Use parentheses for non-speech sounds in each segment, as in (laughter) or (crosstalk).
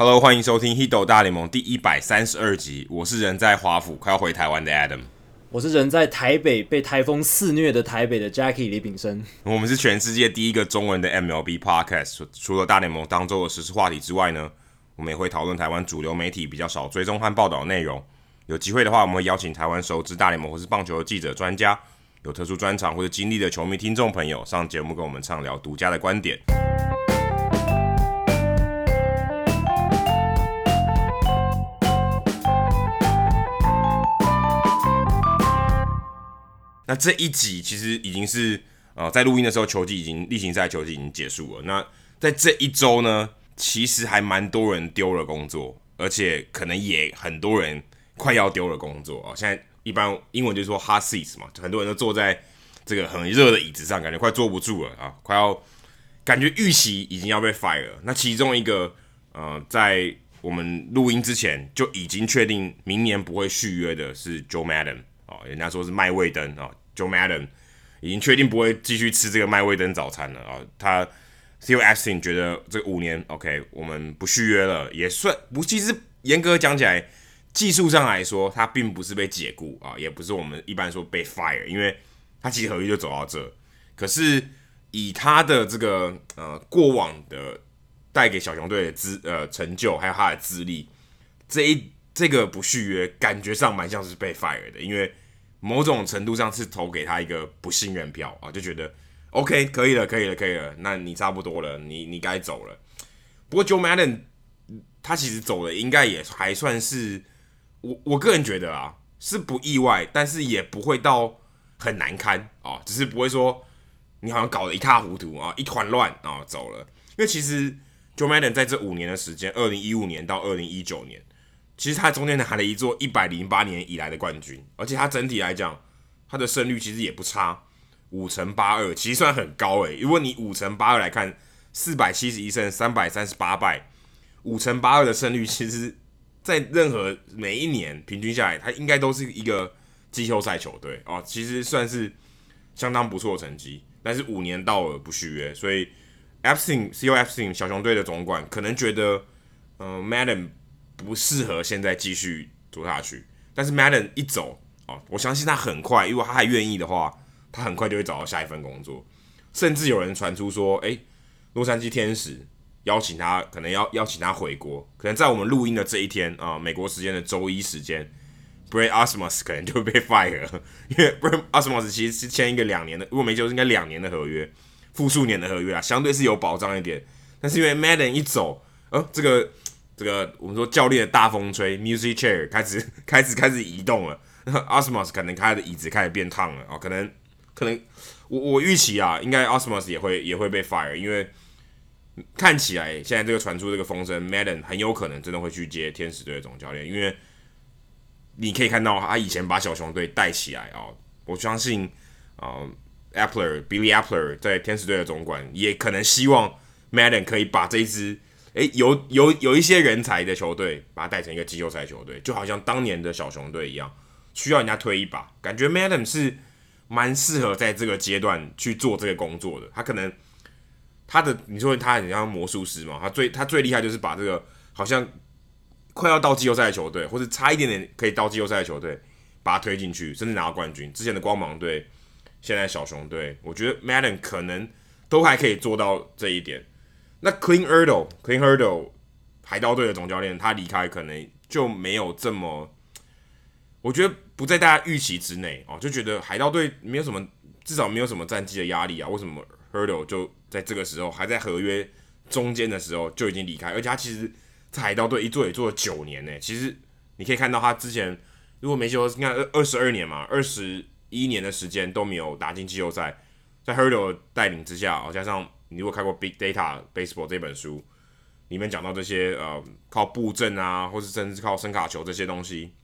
Hello，欢迎收听《h i d o 大联盟》第一百三十二集。我是人在华府快要回台湾的 Adam，我是人在台北被台风肆虐的台北的 Jackie 李炳生。我们是全世界第一个中文的 MLB Podcast。除了大联盟当周的时事话题之外呢，我们也会讨论台湾主流媒体比较少追踪和报道的内容。有机会的话，我们会邀请台湾熟知大联盟或是棒球的记者、专家，有特殊专长或者经历的球迷听众朋友上节目跟我们畅聊独家的观点。那这一集其实已经是呃，在录音的时候，球季已经例行赛球季已经结束了。那在这一周呢，其实还蛮多人丢了工作，而且可能也很多人快要丢了工作啊。现在一般英文就是说 hot seats 嘛，很多人都坐在这个很热的椅子上，感觉快坐不住了啊，快要感觉预期已经要被 fire。那其中一个呃，在我们录音之前就已经确定明年不会续约的是 Joe Maddon 啊，人家说是麦味登啊。Joe Maddon 已经确定不会继续吃这个麦味登早餐了啊！他 Theo Epstein 觉得这五年 OK，我们不续约了，也算不。其实严格讲起来，技术上来说，他并不是被解雇啊，也不是我们一般说被 fire，因为他其实合约就走到这。可是以他的这个呃过往的带给小熊队的资呃成就，还有他的资历，这一这个不续约，感觉上蛮像是被 fire 的，因为。某种程度上是投给他一个不信任票啊，就觉得 OK 可以了，可以了，可以了，那你差不多了，你你该走了。不过 Joe Maddon 他其实走了，应该也还算是我我个人觉得啊，是不意外，但是也不会到很难堪啊，只是不会说你好像搞得一塌糊涂啊，一团乱啊走了。因为其实 Joe Maddon 在这五年的时间，二零一五年到二零一九年。其实他中间拿了一座一百零八年以来的冠军，而且他整体来讲，他的胜率其实也不差，五成八二，其实算很高诶。如果你五成八二来看，四百七十一胜，三百三十八败，五成八二的胜率，其实，在任何每一年平均下来，他应该都是一个季后赛球队哦。其实算是相当不错的成绩，但是五年到了不续约，所以 Epstein C.O. Epstein 小熊队的总管可能觉得，嗯、，Madam 不适合现在继续做下去，但是 Madden 一走哦，我相信他很快，如果他还愿意的话，他很快就会找到下一份工作。甚至有人传出说，诶，洛杉矶天使邀请他，可能要邀请他回国，可能在我们录音的这一天啊，美国时间的周一时间，Brett Ausmus 可能就会被 fire，(laughs) 因为 Brett Ausmus 其实是签一个两年的，如果没记错，应该两年的合约，复数年的合约啊，相对是有保障一点。但是因为 Madden 一走，呃，这个。这个我们说教练的大风吹，music chair 开始 (laughs) 开始开始移动了。Ausmus 可能他的椅子开始变烫了啊，可能可能我我预期啊，应该 Ausmus 也会也会被 fire，因为看起来现在这个传出这个风声，Maddon 很有可能真的会去接天使队的总教练，因为你可以看到他以前把小熊队带起来啊，我相信啊 Appler Billy Appler 在天使队的总管也可能希望 Maddon 可以把这一支。诶，有有有一些人才的球队，把它带成一个季后赛球队，就好像当年的小熊队一样，需要人家推一把。感觉 Madam 是蛮适合在这个阶段去做这个工作的。他可能他的你说他很像魔术师嘛，他最他最厉害就是把这个好像快要到季后赛的球队，或者差一点点可以到季后赛的球队，把他推进去，甚至拿到冠军。之前的光芒队，现在小熊队，我觉得 Madam 可能都还可以做到这一点。那 Clean Hurdle，Clean Hurdle，海盗队的总教练，他离开可能就没有这么，我觉得不在大家预期之内哦，就觉得海盗队没有什么，至少没有什么战绩的压力啊。为什么 Hurdle 就在这个时候还在合约中间的时候就已经离开？而且他其实，在海盗队一做也做了九年呢。其实你可以看到他之前如果没说，应该二十二年嘛，二十一年的时间都没有打进季后赛，在 Hurdle 带领之下，哦，加上。你如果看过《Big Data Baseball》这本书，里面讲到这些呃，靠布阵啊，或是甚至靠声卡球这些东西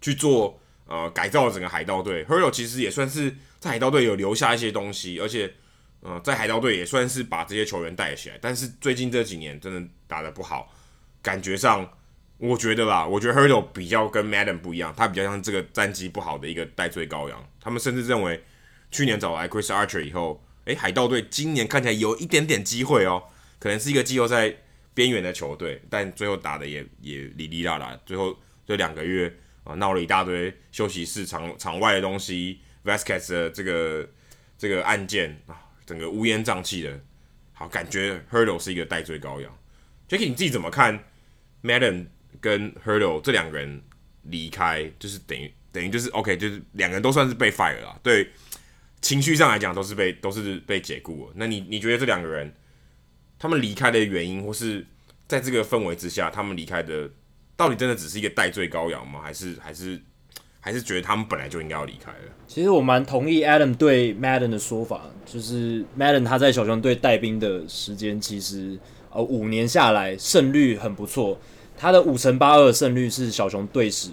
去做呃改造整个海盗队。Hurdle 其实也算是在海盗队有留下一些东西，而且呃在海盗队也算是把这些球员带起来。但是最近这几年真的打得不好，感觉上我觉得啦，我觉得 Hurdle 比较跟 Maddon 不一样，他比较像这个战绩不好的一个代罪羔羊。他们甚至认为去年找来 Chris Archer 以后。诶，海盗队今年看起来有一点点机会哦，可能是一个季后赛边缘的球队，但最后打的也也哩哩啦啦，最后这两个月啊闹了一大堆休息室场场外的东西，Vasquez 的这个这个案件啊，整个乌烟瘴气的，好感觉 Hurdle 是一个戴罪羔羊。Jacky 你自己怎么看 Maddon 跟 Hurdle 这两个人离开，就是等于等于就是 OK，就是两个人都算是被 fire 了，对情绪上来讲都是被都是被解雇。那你你觉得这两个人？他们离开的原因，或是在这个氛围之下，他们离开的到底真的只是一个戴罪羔羊吗？还是还是还是觉得他们本来就应该要离开了？其实我蛮同意 Adam 对 Maddon 的说法，就是 Maddon 他在小熊队带兵的时间，其实呃五年下来胜率很不错，他的五成八二胜率是小熊队史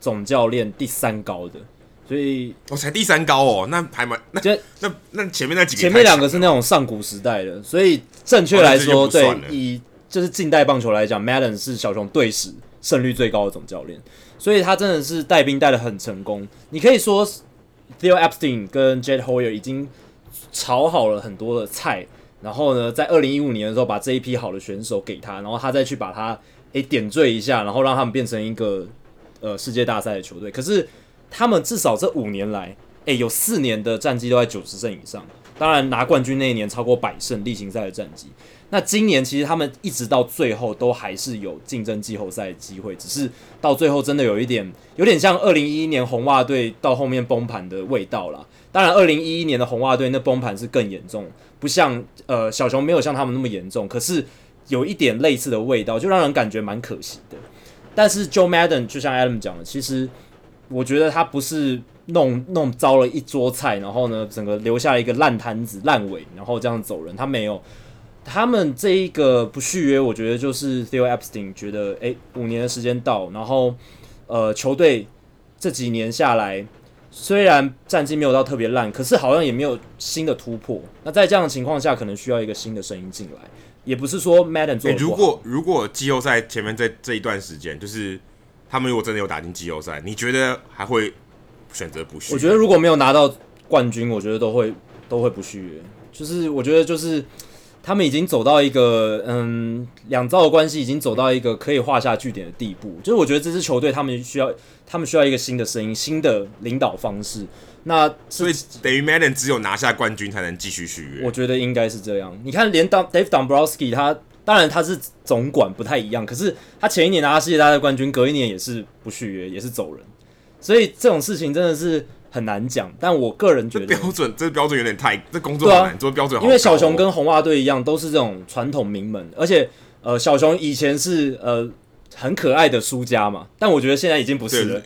总教练第三高的。所以我、哦、才第三高哦，那还蛮那就那那前面那几个前面两个是那种上古时代的，所以正确来说，哦、对以就是近代棒球来讲，Madden 是小熊队史胜率最高的总教练，所以他真的是带兵带的很成功。你可以说 Theo Epstein 跟 Jed Hoyer 已经炒好了很多的菜，然后呢，在二零一五年的时候把这一批好的选手给他，然后他再去把他诶、欸、点缀一下，然后让他们变成一个呃世界大赛的球队，可是。他们至少这五年来，诶、有四年的战绩都在九十胜以上。当然，拿冠军那一年超过百胜例行赛的战绩。那今年其实他们一直到最后都还是有竞争季后赛的机会，只是到最后真的有一点，有点像二零一一年红袜队到后面崩盘的味道啦。当然，二零一一年的红袜队那崩盘是更严重，不像呃小熊没有像他们那么严重，可是有一点类似的味道，就让人感觉蛮可惜的。但是 Joe Madden 就像 Adam 讲的，其实。我觉得他不是弄弄糟了一桌菜，然后呢，整个留下一个烂摊子、烂尾，然后这样走人。他没有，他们这一个不续约，我觉得就是 Theo Epstein 觉得，哎、五年的时间到，然后呃，球队这几年下来，虽然战绩没有到特别烂，可是好像也没有新的突破。那在这样的情况下，可能需要一个新的声音进来，也不是说 Madden 做、欸。如果如果季后赛前面这这一段时间，就是。他们如果真的有打进季后赛，你觉得还会选择不续约？我觉得如果没有拿到冠军，我觉得都会都会不续约。就是我觉得就是他们已经走到一个嗯，两造的关系已经走到一个可以画下句点的地步。就是我觉得这支球队他们需要他们需要一个新的声音、新的领导方式。那所以等于 Madden 只有拿下冠军才能继续续约。我觉得应该是这样。你看，连 Dave Dombrowski 他。当然他是总管不太一样，可是他前一年拿到世界大赛冠军，隔一年也是不续约，也是走人，所以这种事情真的是很难讲。但我个人觉得标准，这标准有点太，这工作很难做，标准。因为小熊跟红袜队一样，都是这种传统名门，而且呃，小熊以前是呃很可爱的输家嘛，但我觉得现在已经不是了。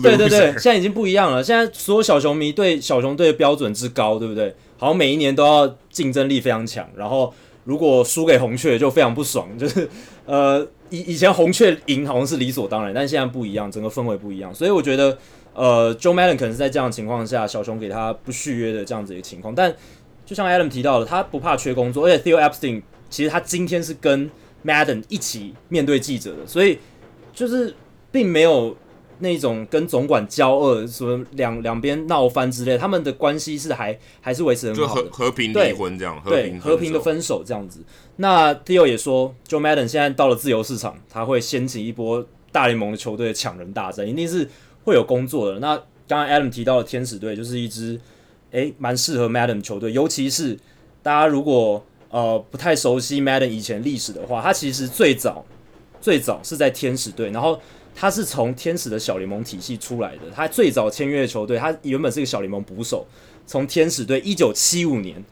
对对对，现在已经不一样了。现在所有小熊迷对小熊队的标准之高，对不对？好像每一年都要竞争力非常强，然后。如果输给红雀就非常不爽，(laughs) 就是呃以以前红雀赢好像是理所当然，但现在不一样，整个氛围不一样，所以我觉得呃 Joe Madden 可能是在这样的情况下，小熊给他不续约的这样子一个情况。但就像 Adam 提到的，他不怕缺工作，而且 Theo Epstein 其实他今天是跟 Madden 一起面对记者的，所以就是并没有。那种跟总管交恶，什么两两边闹翻之类，他们的关系是还还是维持很好的，就和和平离婚这样，对，和平的分手这样子。那 Theo 也说，Joe Madden 现在到了自由市场，他会掀起一波大联盟的球队的抢人大战，一定是会有工作的。那刚刚 Adam 提到的天使队就是一支诶蛮适合 Madden 球队，尤其是大家如果呃不太熟悉 Madden 以前历史的话，他其实最早最早是在天使队，然后。他是从天使的小联盟体系出来的，他最早签约的球队，他原本是个小联盟捕手，从天使队一九七五年，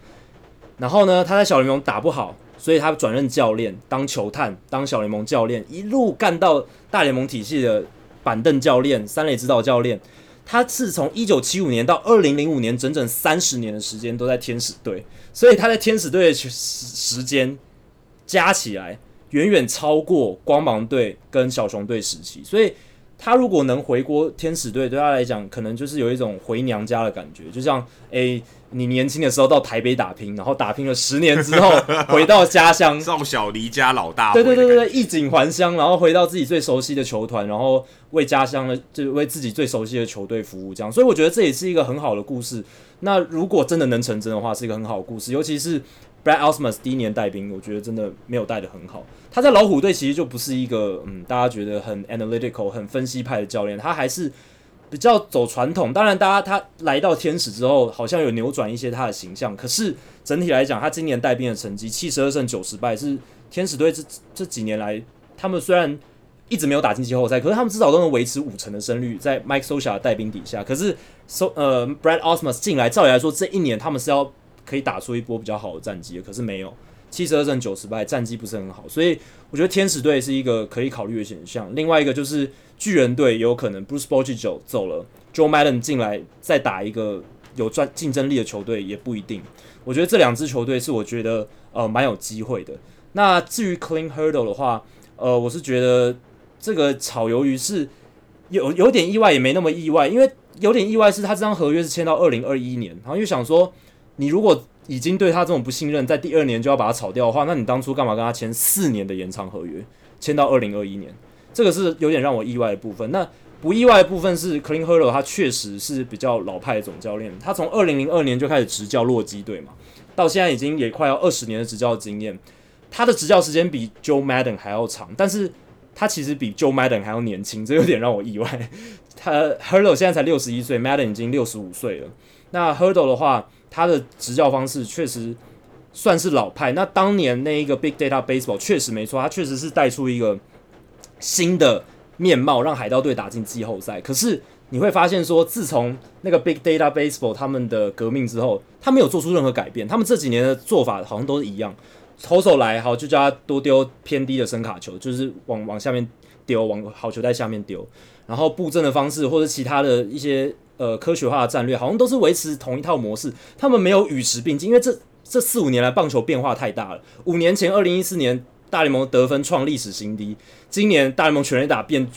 然后呢，他在小联盟打不好，所以他转任教练，当球探，当小联盟教练，一路干到大联盟体系的板凳教练、三垒指导教练。他是从一九七五年到二零零五年，整整三十年的时间都在天使队，所以他在天使队的时时间加起来。远远超过光芒队跟小熊队时期，所以他如果能回国天使队，对他来讲，可能就是有一种回娘家的感觉，就像诶、欸，你年轻的时候到台北打拼，然后打拼了十年之后 (laughs) 回到家乡，少小离家老大，对对对对，衣锦还乡，然后回到自己最熟悉的球团，然后为家乡的，就为自己最熟悉的球队服务，这样，所以我觉得这也是一个很好的故事。那如果真的能成真的话，是一个很好的故事，尤其是 Brad Ausmus 第一年带兵，我觉得真的没有带得很好。他在老虎队其实就不是一个嗯，大家觉得很 analytical、很分析派的教练，他还是比较走传统。当然，大家他来到天使之后，好像有扭转一些他的形象。可是整体来讲，他今年带兵的成绩七十二胜九十败，是天使队这这几年来他们虽然一直没有打进季后赛，可是他们至少都能维持五成的胜率，在 Mike Scioscia 的带兵底下。可是 So 呃 Brad Ausmus 进来，照理来说这一年他们是要。可以打出一波比较好的战绩，可是没有七十二胜九十败，战绩不是很好，所以我觉得天使队是一个可以考虑的选项。另外一个就是巨人队有可能 Bruce b o c h 九走了，Joe Maddon 进来再打一个有专竞争力的球队也不一定。我觉得这两支球队是我觉得呃蛮有机会的。那至于 Clean Hurdle 的话，呃，我是觉得这个炒鱿鱼是有有点意外，也没那么意外，因为有点意外是他这张合约是签到二零二一年，然后又想说。你如果已经对他这种不信任，在第二年就要把他炒掉的话，那你当初干嘛跟他签四年的延长合约，签到二零二一年？这个是有点让我意外的部分。那不意外的部分是，Clean Hurdle 他确实是比较老派的总教练，他从二零零二年就开始执教洛基队嘛，到现在已经也快要二十年的执教经验。他的执教时间比 Joe Maddon 还要长，但是他其实比 Joe Maddon 还要年轻，这有点让我意外。他 Hurdle 现在才六十一岁，Maddon 已经六十五岁了。那 Hurdle 的话，他的执教方式确实算是老派。那当年那一个 Big Data Baseball 确实没错，他确实是带出一个新的面貌，让海盗队打进季后赛。可是你会发现说，自从那个 Big Data Baseball 他们的革命之后，他没有做出任何改变。他们这几年的做法好像都是一样，投手来好就叫他多丢偏低的声卡球，就是往往下面丢，往好球带下面丢。然后布阵的方式或者其他的一些。呃，科学化的战略好像都是维持同一套模式，他们没有与时并进，因为这这四五年来棒球变化太大了。五年前，二零一四年大联盟得分创历史新低，今年大联盟全垒打变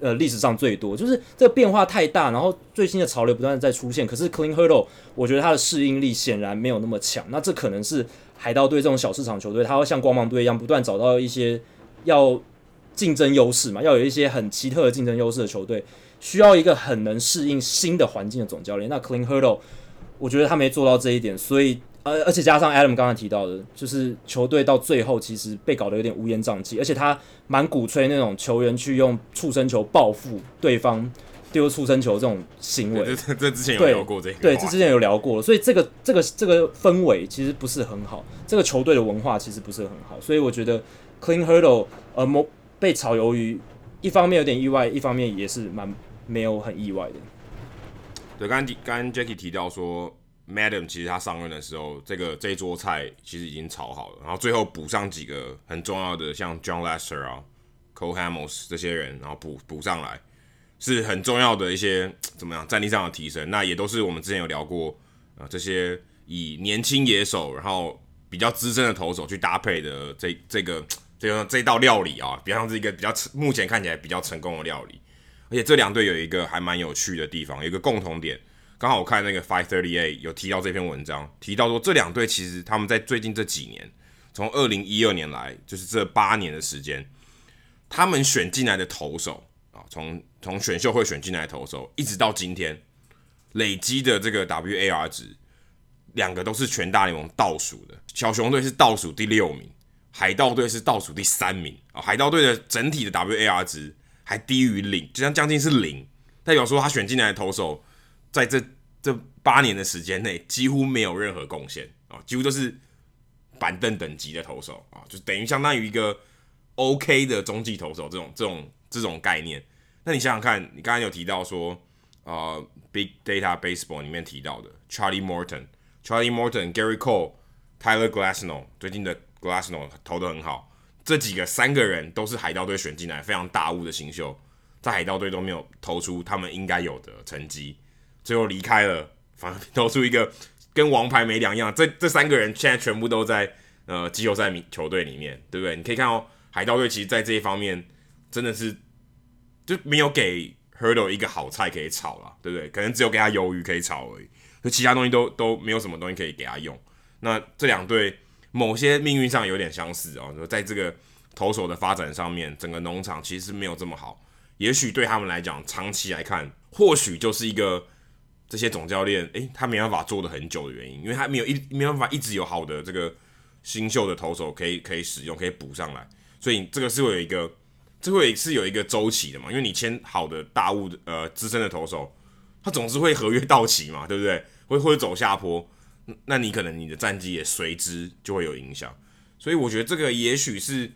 呃历史上最多，就是这个变化太大，然后最新的潮流不断的在出现。可是 Clean Hurdle，我觉得他的适应力显然没有那么强。那这可能是海盗队这种小市场球队，他会像光芒队一样，不断找到一些要竞争优势嘛，要有一些很奇特的竞争优势的球队。需要一个很能适应新的环境的总教练。那 Clint Hurdle，我觉得他没做到这一点，所以呃，而且加上 Adam 刚才提到的，就是球队到最后其实被搞得有点乌烟瘴气，而且他蛮鼓吹那种球员去用触身球报复对方丢触身球这种行为。这这之前有聊过这个，对，这之前有聊过了，所以这个这个这个氛围其实不是很好，这个球队的文化其实不是很好，所以我觉得 Clint Hurdle 呃，被炒鱿鱼，一方面有点意外，一方面也是蛮。没有很意外的。对，刚刚刚 Jackie 提到说，Madam 其实他上任的时候，这个这一桌菜其实已经炒好了，然后最后补上几个很重要的，像 John Lester 啊、Cole Hamels 这些人，然后补补上来，是很重要的一些怎么样战力上的提升。那也都是我们之前有聊过，呃，这些以年轻野手，然后比较资深的投手去搭配的这这个这个这道料理啊，比较像是一个比较目前看起来比较成功的料理。而且这两队有一个还蛮有趣的地方，有一个共同点。刚好我看那个 Five Thirty Eight 有提到这篇文章，提到说这两队其实他们在最近这几年，从二零一二年来，就是这八年的时间，他们选进来的投手啊，从从选秀会选进来投手，一直到今天累积的这个 WAR 值，两个都是全大联盟倒数的。小熊队是倒数第六名，海盗队是倒数第三名啊。海盗队的整体的 WAR 值。还低于零，就像将近是零，代表说他选进来的投手，在这这八年的时间内几乎没有任何贡献啊，几乎都是板凳等级的投手啊，就等于相当于一个 OK 的中继投手这种这种这种概念。那你想想看，你刚才有提到说，呃，Big Data Baseball 里面提到的 Charlie Morton、Charlie Morton、Gary Cole、Tyler Glasnow，最近的 Glasnow 投得很好。这几个三个人都是海盗队选进来非常大物的新秀，在海盗队都没有投出他们应该有的成绩，最后离开了，反而投出一个跟王牌没两样。这 (laughs) 这三个人现在全部都在呃季后赛球队里面，对不对？你可以看到海盗队其实在这一方面真的是就没有给 Hurdle 一个好菜可以炒了，对不对？可能只有给他鱿鱼可以炒而已，就其他东西都都没有什么东西可以给他用。那这两队。某些命运上有点相似哦，说在这个投手的发展上面，整个农场其实没有这么好。也许对他们来讲，长期来看，或许就是一个这些总教练诶，他没办法做得很久的原因，因为他没有一没办法一直有好的这个新秀的投手可以可以使用，可以补上来，所以这个是会有一个，这会是有一个周期的嘛，因为你签好的大物的呃资深的投手，他总是会合约到期嘛，对不对？会会走下坡，那你可能你的战绩也随之就会有影响，所以我觉得这个也许是，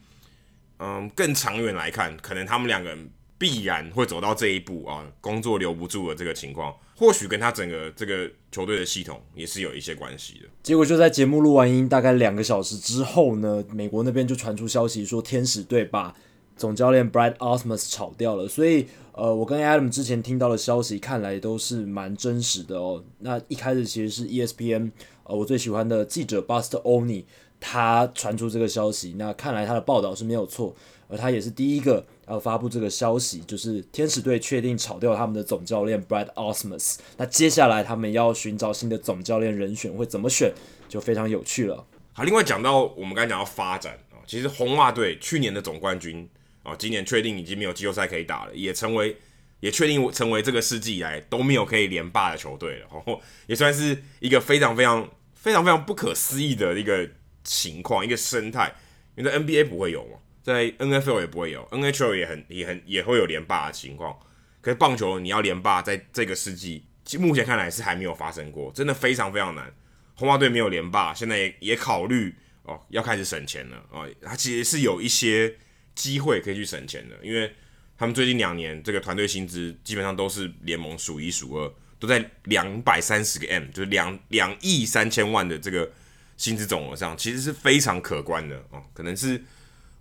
嗯，更长远来看，可能他们两个人。必然会走到这一步啊，工作留不住的这个情况，或许跟他整个这个球队的系统也是有一些关系的。结果就在节目录完音大概两个小时之后呢，美国那边就传出消息说，天使队把总教练 Brad Ausmus 炒掉了。所以，呃，我跟 Adam 之前听到的消息看来都是蛮真实的哦。那一开始其实是 ESPN，呃，我最喜欢的记者 Buster Oney 他传出这个消息，那看来他的报道是没有错。而他也是第一个要发布这个消息，就是天使队确定炒掉他们的总教练 Brad Ausmus。那接下来他们要寻找新的总教练人选，会怎么选，就非常有趣了。好，另外讲到我们刚才讲到发展啊，其实红袜队去年的总冠军啊，今年确定已经没有季后赛可以打了，也成为也确定成为这个世纪以来都没有可以连霸的球队了，哦，(laughs) 也算是一个非常非常非常非常不可思议的一个情况，一个生态，因为在 NBA 不会有嘛。在 NFL 也不会有，NHL 也很也很也会有连霸的情况。可是棒球你要连霸，在这个世纪，目前看来是还没有发生过，真的非常非常难。红袜队没有连霸，现在也也考虑哦要开始省钱了哦。他其实是有一些机会可以去省钱的，因为他们最近两年这个团队薪资基本上都是联盟数一数二，都在两百三十个 M，就是两两亿三千万的这个薪资总额上，其实是非常可观的哦，可能是。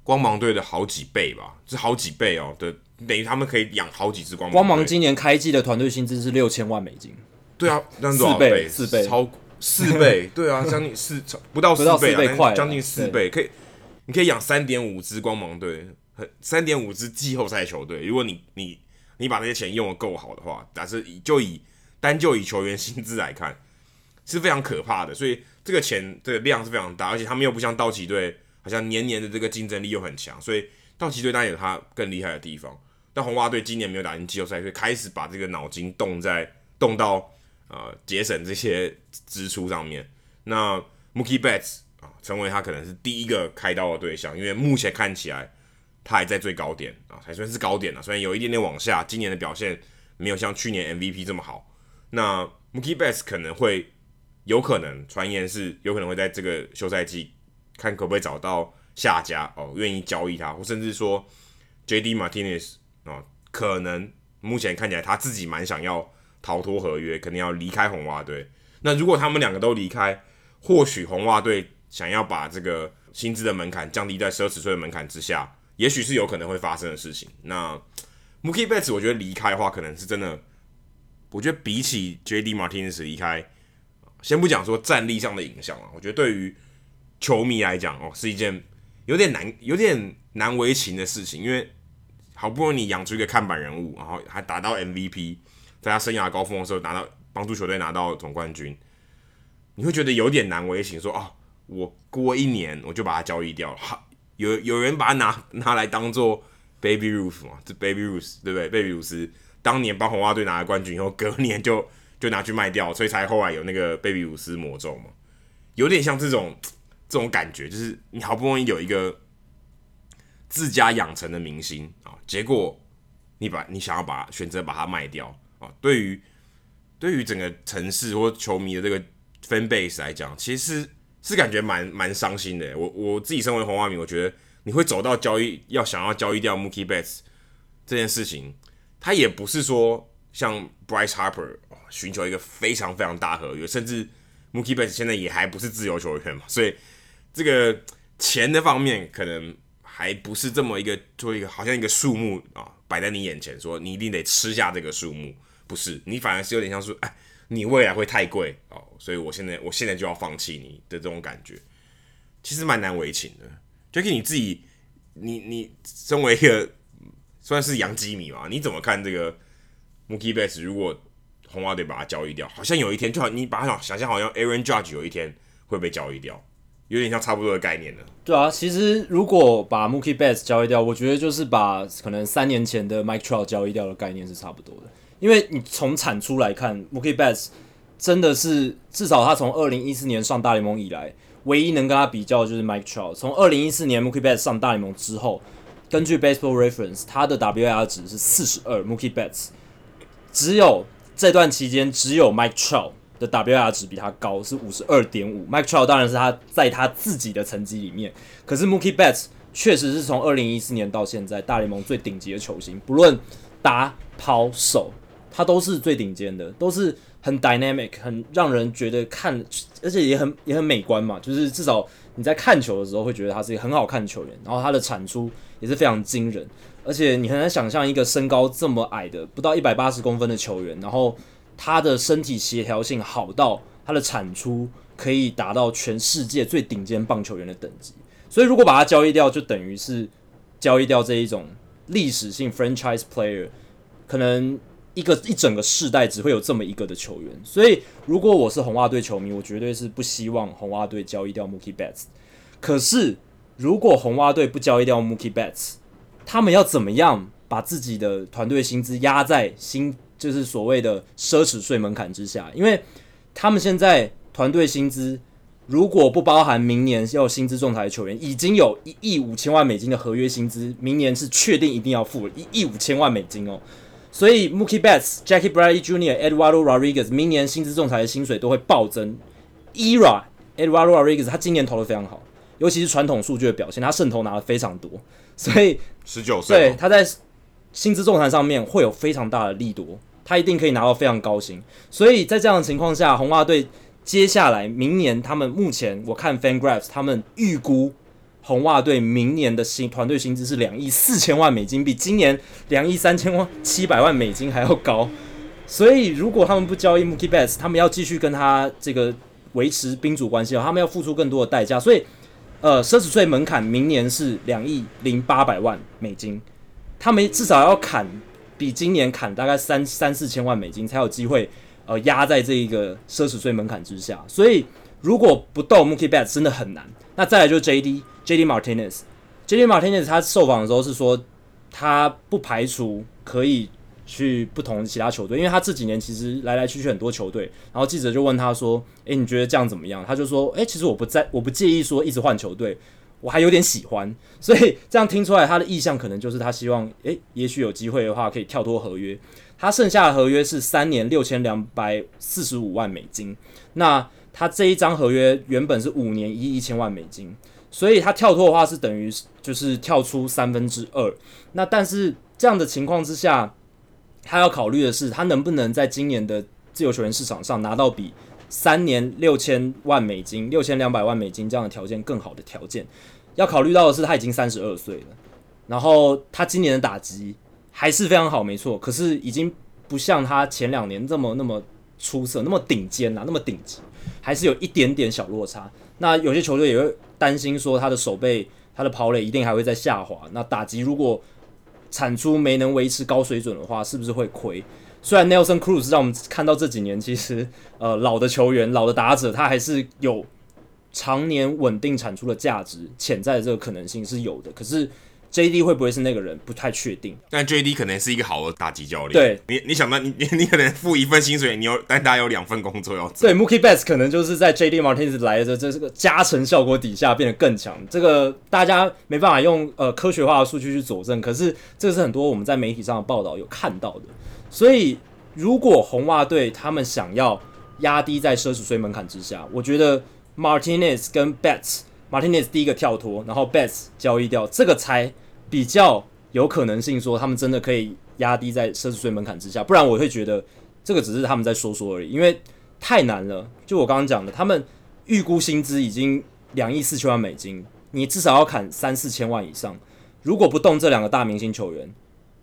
光芒队的好几倍吧，是好几倍哦，对，等于他们可以养好几支光芒。光芒今年开季的团队薪资是六千万美金。对啊，那多少倍？四倍，四倍，超四倍。对啊，将近四，不到四倍啊，将近四倍，可以，你可以养三点五支光芒队，三点五支季后赛球队。如果你你你把那些钱用得够好的话，但是就以单就以球员薪资来看，是非常可怕的。所以这个钱这个量是非常大，而且他们又不像道奇队。好像年年的这个竞争力又很强，所以道奇队当然有他更厉害的地方。但红袜队今年没有打进季后赛，所以开始把这个脑筋动在动到呃节省这些支出上面。那 Mookie Betts 啊，成为他可能是第一个开刀的对象，因为目前看起来他还在最高点啊，还算是高点了，虽然有一点点往下。今年的表现没有像去年 MVP 这么好。那 Mookie Betts 可能会有可能传言是有可能会在这个休赛季。看可不可以找到下家哦，愿意交易他，或甚至说 J.D. Martinez 啊、可能目前看起来他自己蛮想要逃脱合约，肯定要离开红袜队。那如果他们两个都离开，或许红袜队想要把这个薪资的门槛降低在奢侈税的门槛之下，也许是有可能会发生的事情。那 Mookie Betts 我觉得离开的话，可能是真的。我觉得比起 J.D. Martinez 离开，先不讲说战力上的影响啊，我觉得对于球迷来讲哦，是一件有点难、有点难为情的事情，因为好不容易你养出一个看板人物，然后还达到 MVP，在他生涯高峰的时候拿到帮助球队拿到总冠军，你会觉得有点难为情，说哦，我过一年我就把它交易掉了。好，有有人把它拿拿来当做 Baby Ruth 嘛，这 Baby Ruth 对不对？Baby 鲁斯当年帮红袜队拿了冠军以后，隔年就就拿去卖掉，所以才后来有那个 Baby 鲁斯魔咒嘛，有点像这种。这种感觉就是你好不容易有一个自家养成的明星啊，结果你把你想要把选择把它卖掉啊，对于对于整个城市或球迷的这个 fan base 来讲，其实是感觉蛮蛮伤心的。我我自己身为红花迷，我觉得你会走到交易要想要交易掉 Mookie Betts 这件事情，他也不是说像 Bryce Harper 寻求一个非常非常大合约，甚至 Mookie Betts 现在也还不是自由球员嘛，(laughs) 所以。这个钱的方面可能还不是这么一个，做一个好像一个数目啊摆在你眼前，说你一定得吃下这个数目，不是，你反而是有点像说，哎，你未来会太贵哦，所以我现在我现在就要放弃你的这种感觉，其实蛮难为情的。Jacky 你自己，你你身为一个算是洋基迷嘛，你怎么看这个 Mookie Betts？如果红袜队把它交易掉，好像有一天就好，你把它想象好像 Aaron Judge 有一天会被交易掉。有点像差不多的概念呢。对啊，其实如果把 Mookie Betts 交易掉，我觉得就是把可能三年前的 Mike Trout 交易掉的概念是差不多的。因为你从产出来看，Mookie Betts 真的是至少他从二零一四年上大联盟以来，唯一能跟他比较的就是 Mike Trout。从二零一四年 Mookie Betts 上大联盟之后，根据 Baseball Reference，他的 WAR 值是四十二，Mookie Betts 只有这段期间只有 Mike Trout 的 WAR 值比他高，是五十二点五。Mike Trout 当然是他在他自己的层级里面，可是 Mookie Betts 确实是从二零一四年到现在大联盟最顶级的球星，不论打跑手，他都是最顶尖的，都是。很 dynamic，很让人觉得看，而且也很也很美观嘛。就是至少你在看球的时候会觉得他是一个很好看的球员，然后他的产出也是非常惊人。而且你很难想象一个身高这么矮的，不到一百八十公分的球员，然后他的身体协调性好到他的产出可以达到全世界最顶尖棒球员的等级。所以如果把他交易掉，就等于是交易掉这一种历史性 franchise player，可能。一个一整个世代只会有这么一个的球员，所以如果我是红袜队球迷，我绝对是不希望红袜队交易掉 Mookie Betts。可是如果红袜队不交易掉 Mookie Betts，他们要怎么样把自己的团队薪资压在新就是所谓的奢侈税门槛之下？因为他们现在团队薪资如果不包含明年要薪资仲裁的球员，已经有一亿五千万美金的合约薪资，明年是确定一定要付一亿五千万美金哦。所以，Mookie Betts、Jackie Bradley Jr.、Eduardo Rodriguez 明年薪资仲裁的薪水都会暴增。ERA、Eduardo Rodriguez 他今年投的非常好，尤其是传统数据的表现，他胜投拿的非常多。所以，十九岁，对他在薪资仲裁上面会有非常大的力度，他一定可以拿到非常高薪。所以在这样的情况下，红袜队接下来明年他们目前我看 FanGraphs 他们预估。红袜队明年的薪团队薪资是两亿四千万美金，比今年两亿三千万七百万美金还要高。所以，如果他们不交易 Mookie b e t s 他们要继续跟他这个维持宾主关系的话，他们要付出更多的代价。所以，呃，奢侈税门槛明年是两亿零八百万美金，他们至少要砍比今年砍大概三三四千万美金，才有机会呃压在这一个奢侈税门槛之下。所以，如果不动 Mookie Betts，真的很难。那再来就是 JD。J.D. Martinez，J.D. Martinez 他受访的时候是说，他不排除可以去不同其他球队，因为他这几年其实来来去去很多球队。然后记者就问他说：“诶、你觉得这样怎么样？”他就说：“诶、其实我不在，我不介意说一直换球队，我还有点喜欢。”所以这样听出来，他的意向可能就是他希望，诶、也许有机会的话可以跳脱合约。他剩下的合约是三年六千两百四十五万美金。那他这一张合约原本是五年一亿一千万美金。所以他跳脱的话是等于就是跳出三分之二，那但是这样的情况之下，他要考虑的是他能不能在今年的自由球员市场上拿到比三年六千万美金、六千两百万美金这样的条件更好的条件。要考虑到的是他已经三十二岁了，然后他今年的打击还是非常好，没错，可是已经不像他前两年这么那么出色、那么顶尖啊，那么顶级，还是有一点点小落差。那有些球队也会。担心说他的手背、他的跑垒一定还会再下滑。那打击如果产出没能维持高水准的话，是不是会亏？虽然 Nelson Cruz 让我们看到这几年其实呃老的球员、老的打者，他还是有常年稳定产出的价值，潜在的这个可能性是有的。可是。J.D. 会不会是那个人？不太确定。但 J.D. 可能是一个好的打击教练。对，你你想到你你你可能付一份薪水，你有但大家有两份工作要做。对，Mookie Betts 可能就是在 J.D. Martinez 来的这这个加成效果底下变得更强。这个大家没办法用呃科学化的数据去佐证，可是这是很多我们在媒体上的报道有看到的。所以如果红袜队他们想要压低在奢侈税门槛之下，我觉得 Martinez 跟 Betts。Martinez 第一个跳脱，然后 Betts 交易掉，这个才比较有可能性说他们真的可以压低在奢侈税门槛之下，不然我会觉得这个只是他们在说说而已，因为太难了。就我刚刚讲的，他们预估薪资已经两亿四千万美金，你至少要砍三四千万以上。如果不动这两个大明星球员，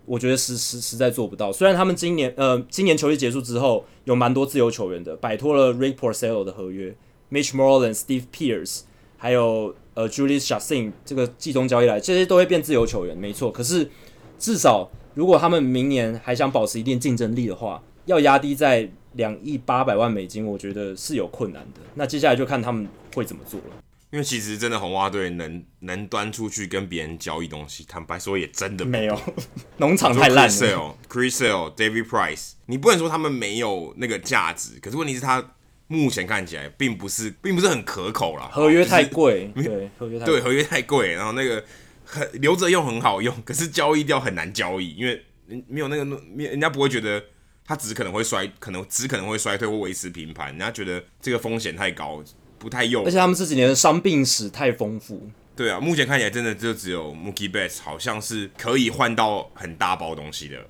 我觉得实实实在做不到。虽然他们今年呃今年球季结束之后有蛮多自由球员的，摆脱了 Rick Porcello 的合约，Mitch Moreland、Steve Pierce。还有呃，Jhoulys Chacin 这个季中交易来，这些都会变自由球员，没错。可是至少如果他们明年还想保持一定竞争力的话，要压低在两亿八百万美金，我觉得是有困难的。那接下来就看他们会怎么做了。因为其实真的红袜队能能端出去跟别人交易东西，坦白说也真的没有，(laughs) 农场太烂了。Chris Sale、David Price，你不能说他们没有那个价值，可是问题是他。目前看起来并不是并不是很可口啦，合约太贵，(laughs) 对，合约太对合约太贵，然后那个很留着用很好用，(laughs) 可是交易掉很难交易，因为没有那个没人家不会觉得他只可能会衰，可能只可能会衰退或维持平盘，人家觉得这个风险太高，不太用，而且他们这几年的伤病史太丰富。对啊，目前看起来真的就只有 Mookie Betts 好像是可以换到很大包东西的。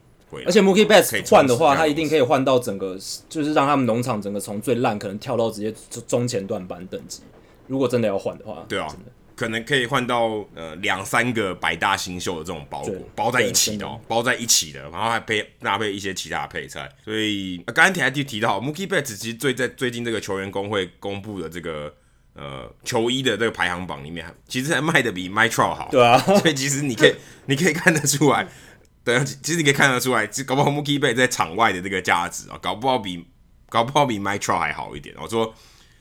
而且 Mookie Betts 换的话，他一定可以换到整个，就是让他们农场整个从最烂可能跳到直接中前段班等级。如果真的要换的话，对啊，可能可以换到呃两三个百大新秀的这种包裹，包在一起的，哦，包在一起的，然后还配搭配一些其他的配菜。所以刚才提还提提到 Mookie Betts 其实最在最近这个球员工会公布的这个呃球衣的这个排行榜里面，其实还卖的比 Trout 好。对啊，(laughs) 所以其实你可以你可以看得出来。对啊，其实你可以看得出来，搞不好 Mookie Betts 在场外的这个价值啊，搞不好比搞不好比 Mike Trout 还好一点。我说，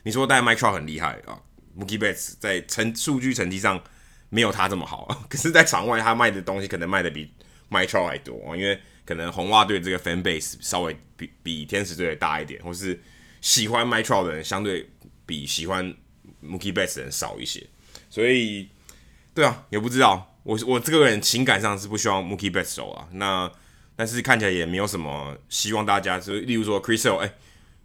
你说但 Mytro 很厉害啊，Mookie Betts 在成数据成绩上没有他这么好，(laughs) 可是，在场外他卖的东西可能卖的比 Mike Trout 还多啊，因为可能红袜队这个 fan base 稍微比比天使队大一点，或是喜欢 Mike Trout 的人相对比喜欢 Mookie Betts 的人少一些，所以，对啊，也不知道。我我这个人情感上是不希望 Mookie Betts 走啊，那但是看起来也没有什么希望大家，就例如说 Chris Sale，哎，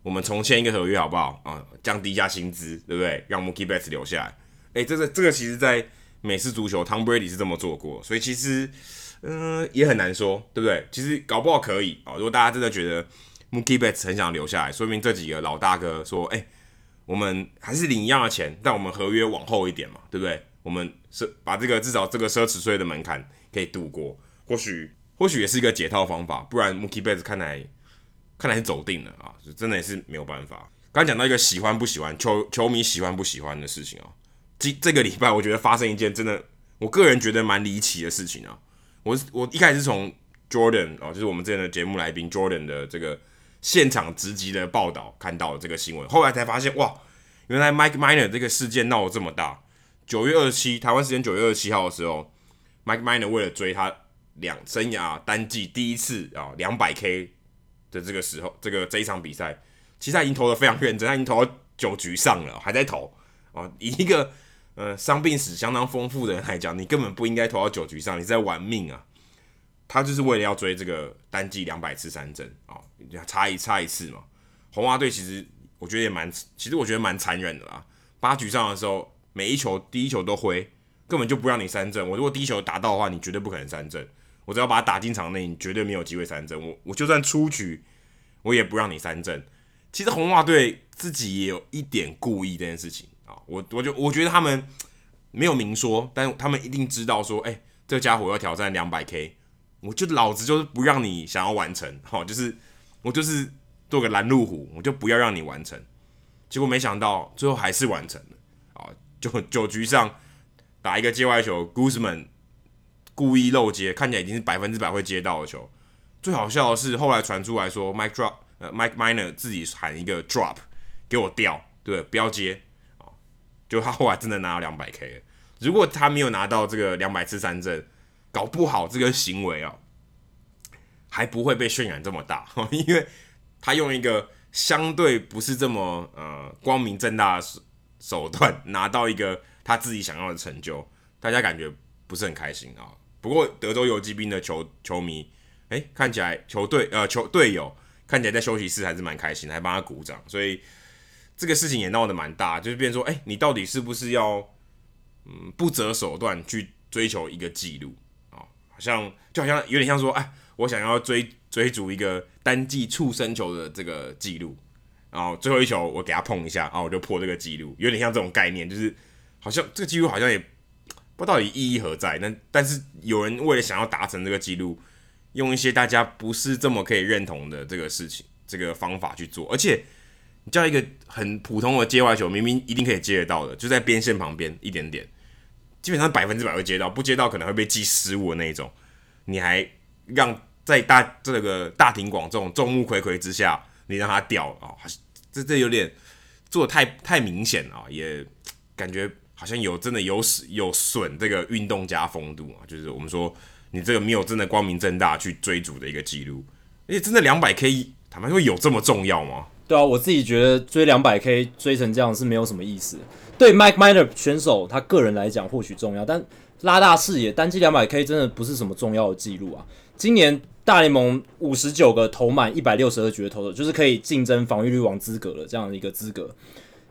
我们重签一个合约好不好啊？降低一下薪资，对不对？让 Mookie Betts 留下来。哎，这个这个其实在美式足球，Tom Brady 是这么做过，所以其实嗯、也很难说，对不对？其实搞不好可以啊。如果大家真的觉得 Mookie Betts 很想留下来，说明这几个老大哥说，哎，我们还是领一样的钱，但我们合约往后一点嘛，对不对？我们是把这个至少这个奢侈税的门槛可以度过，或许或许也是一个解套方法，不然 Mookie Betts 看来看来是走定了啊，就真的也是没有办法。刚讲到一个喜欢不喜欢球球迷喜欢不喜欢的事情啊，这这个礼拜我觉得发生一件真的我个人觉得蛮离奇的事情啊。我我一开始是从 Jordan 哦，就是我们之前的节目来宾 Jordan 的这个现场直击的报道看到这个新闻，后来才发现哇，原来 Mike Miner 这个事件闹得这么大。九月二十七，台湾时间九月二十七号的时候，Mike Miner 为了追他两生涯单季第一次啊两百 K 的这个时候，这个这一场比赛，其实他已经投的非常认真，他已经投到九局上了，还在投啊。以一个呃伤病史相当丰富的人来讲，你根本不应该投到九局上，你在玩命啊。他就是为了要追这个单季两百次三振啊，差一差一次嘛。红袜队其实我觉得也蛮，其实我觉得蛮残忍的啦。八局上的时候。每一球第一球都挥，根本就不让你三振。我如果第一球打到的话，你绝对不可能三振。我只要把它打进场内，你绝对没有机会三振。我我就算出局，我也不让你三振。其实红袜队自己也有一点故意这件事情啊。我我就我觉得他们没有明说，但他们一定知道说，哎、这家伙要挑战两百 K，我就老子就是不让你想要完成，好，就是我就是做个拦路虎，我就不要让你完成。结果没想到最后还是完成。就九局上打一个界外球，Guzman 故意漏接，看起来已经是百分之百会接到的球。最好笑的是，后来传出来说，Mike Drop，呃，Mike Miner 自己喊一个 drop，给我掉，对，不要接啊。就他后来真的拿到两百 K 了。如果他没有拿到这个两百次三振，搞不好这个行为啊，还不会被渲染这么大，(laughs) 因为他用一个相对不是这么呃光明正大的。手段拿到一个他自己想要的成就，大家感觉不是很开心啊。不过德州游击兵的球球迷，哎、看起来球队呃球队友看起来在休息室还是蛮开心，还帮他鼓掌。所以这个事情也闹得蛮大，就是变说，哎、你到底是不是要嗯不择手段去追求一个记录啊？好像就好像有点像说，哎，我想要追追逐一个单季触身球的这个记录。然后最后一球我给他碰一下，然后我就破这个记录，有点像这种概念，就是好像这个记录好像也不知道到底意义何在。但但是有人为了想要达成这个记录，用一些大家不是这么可以认同的这个事情、这个方法去做。而且你叫一个很普通的接外球，明明一定可以接得到的，就在边线旁边一点点，基本上百分之百会接到，不接到可能会被记失误的那一种。你还让在大这个大庭广众、众目睽睽之下。你让他掉啊，这这有点做的太太明显啊，也感觉好像有真的有损有损这个运动家风度啊，就是我们说你这个没有真的光明正大去追逐的一个记录，而且真的两百 K，坦白说有这么重要吗？对啊，我自己觉得追两百 K 追成这样是没有什么意思。对 Mike Miner 选手他个人来讲或许重要，但拉大视野，单季两百 K 真的不是什么重要的记录啊。今年大联盟五十九个投满一百六十二局的投手，就是可以竞争防御率王资格的这样的一个资格。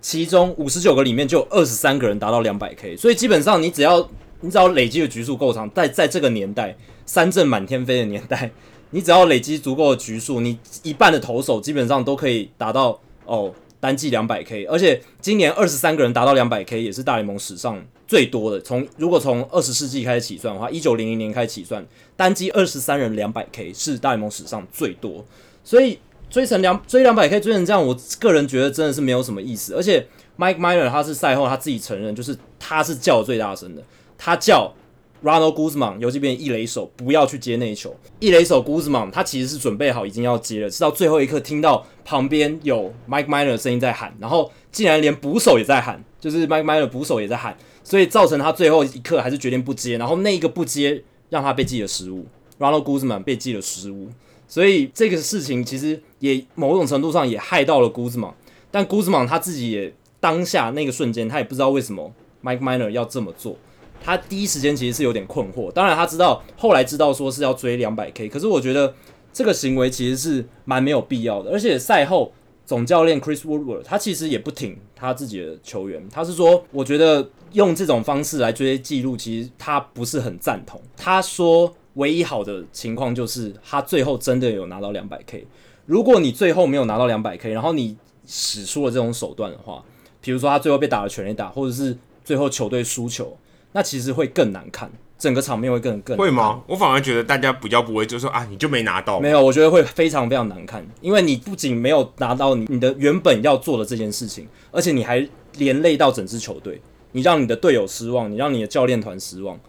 其中五十九个里面就有二十三个人达到两百 K，所以基本上你只要你只要累积的局数够长，在在这个年代三振满天飞的年代，你只要累积足够的局数，你一半的投手基本上都可以达到哦单季两百 K，而且今年二十三个人达到两百 K 也是大联盟史上最多的。从如果从二十世纪开始起算的话，一九零零年开始起算，单季二十三人两百 K 是大联盟史上最多，所以。追成两追两百 K 追成这样，我个人觉得真的是没有什么意思。而且 Mike Miner 他是赛后他自己承认，就是他是叫最大声的，他叫 Ronald Guzman 游击边一垒手不要去接那一球。一垒手 Guzman 他其实是准备好已经要接了，直到最后一刻听到旁边有 Mike Miner 的声音在喊，然后竟然连捕手也在喊，就是 Mike Miner 捕手也在喊，所以造成他最后一刻还是决定不接，然后那一个不接让他被记了失误，Ronald Guzman 被记了失误。所以这个事情其实也某种程度上也害到了 Guzman，，但 Guzman 他自己也当下那个瞬间，他也不知道为什么 Mike Miner 要这么做。他第一时间其实是有点困惑。当然他知道，后来知道说是要追两百 K，可是我觉得这个行为其实是蛮没有必要的。而且赛后总教练 Chris Woodward 他其实也不挺他自己的球员，他是说，我觉得用这种方式来追记录，其实他不是很赞同。他说。唯一好的情况就是他最后真的有拿到两百 K。如果你最后没有拿到两百 K，然后你使出了这种手段的话，比如说他最后被打了全垒打，或者是最后球队输球，那其实会更难看，整个场面会更更会吗？我反而觉得大家比较不会，就是说啊，你就没拿到。没有，我觉得会非常非常难看，因为你不仅没有拿到你你的原本要做的这件事情，而且你还连累到整支球队，你让你的队友失望，你让你的教练团失望。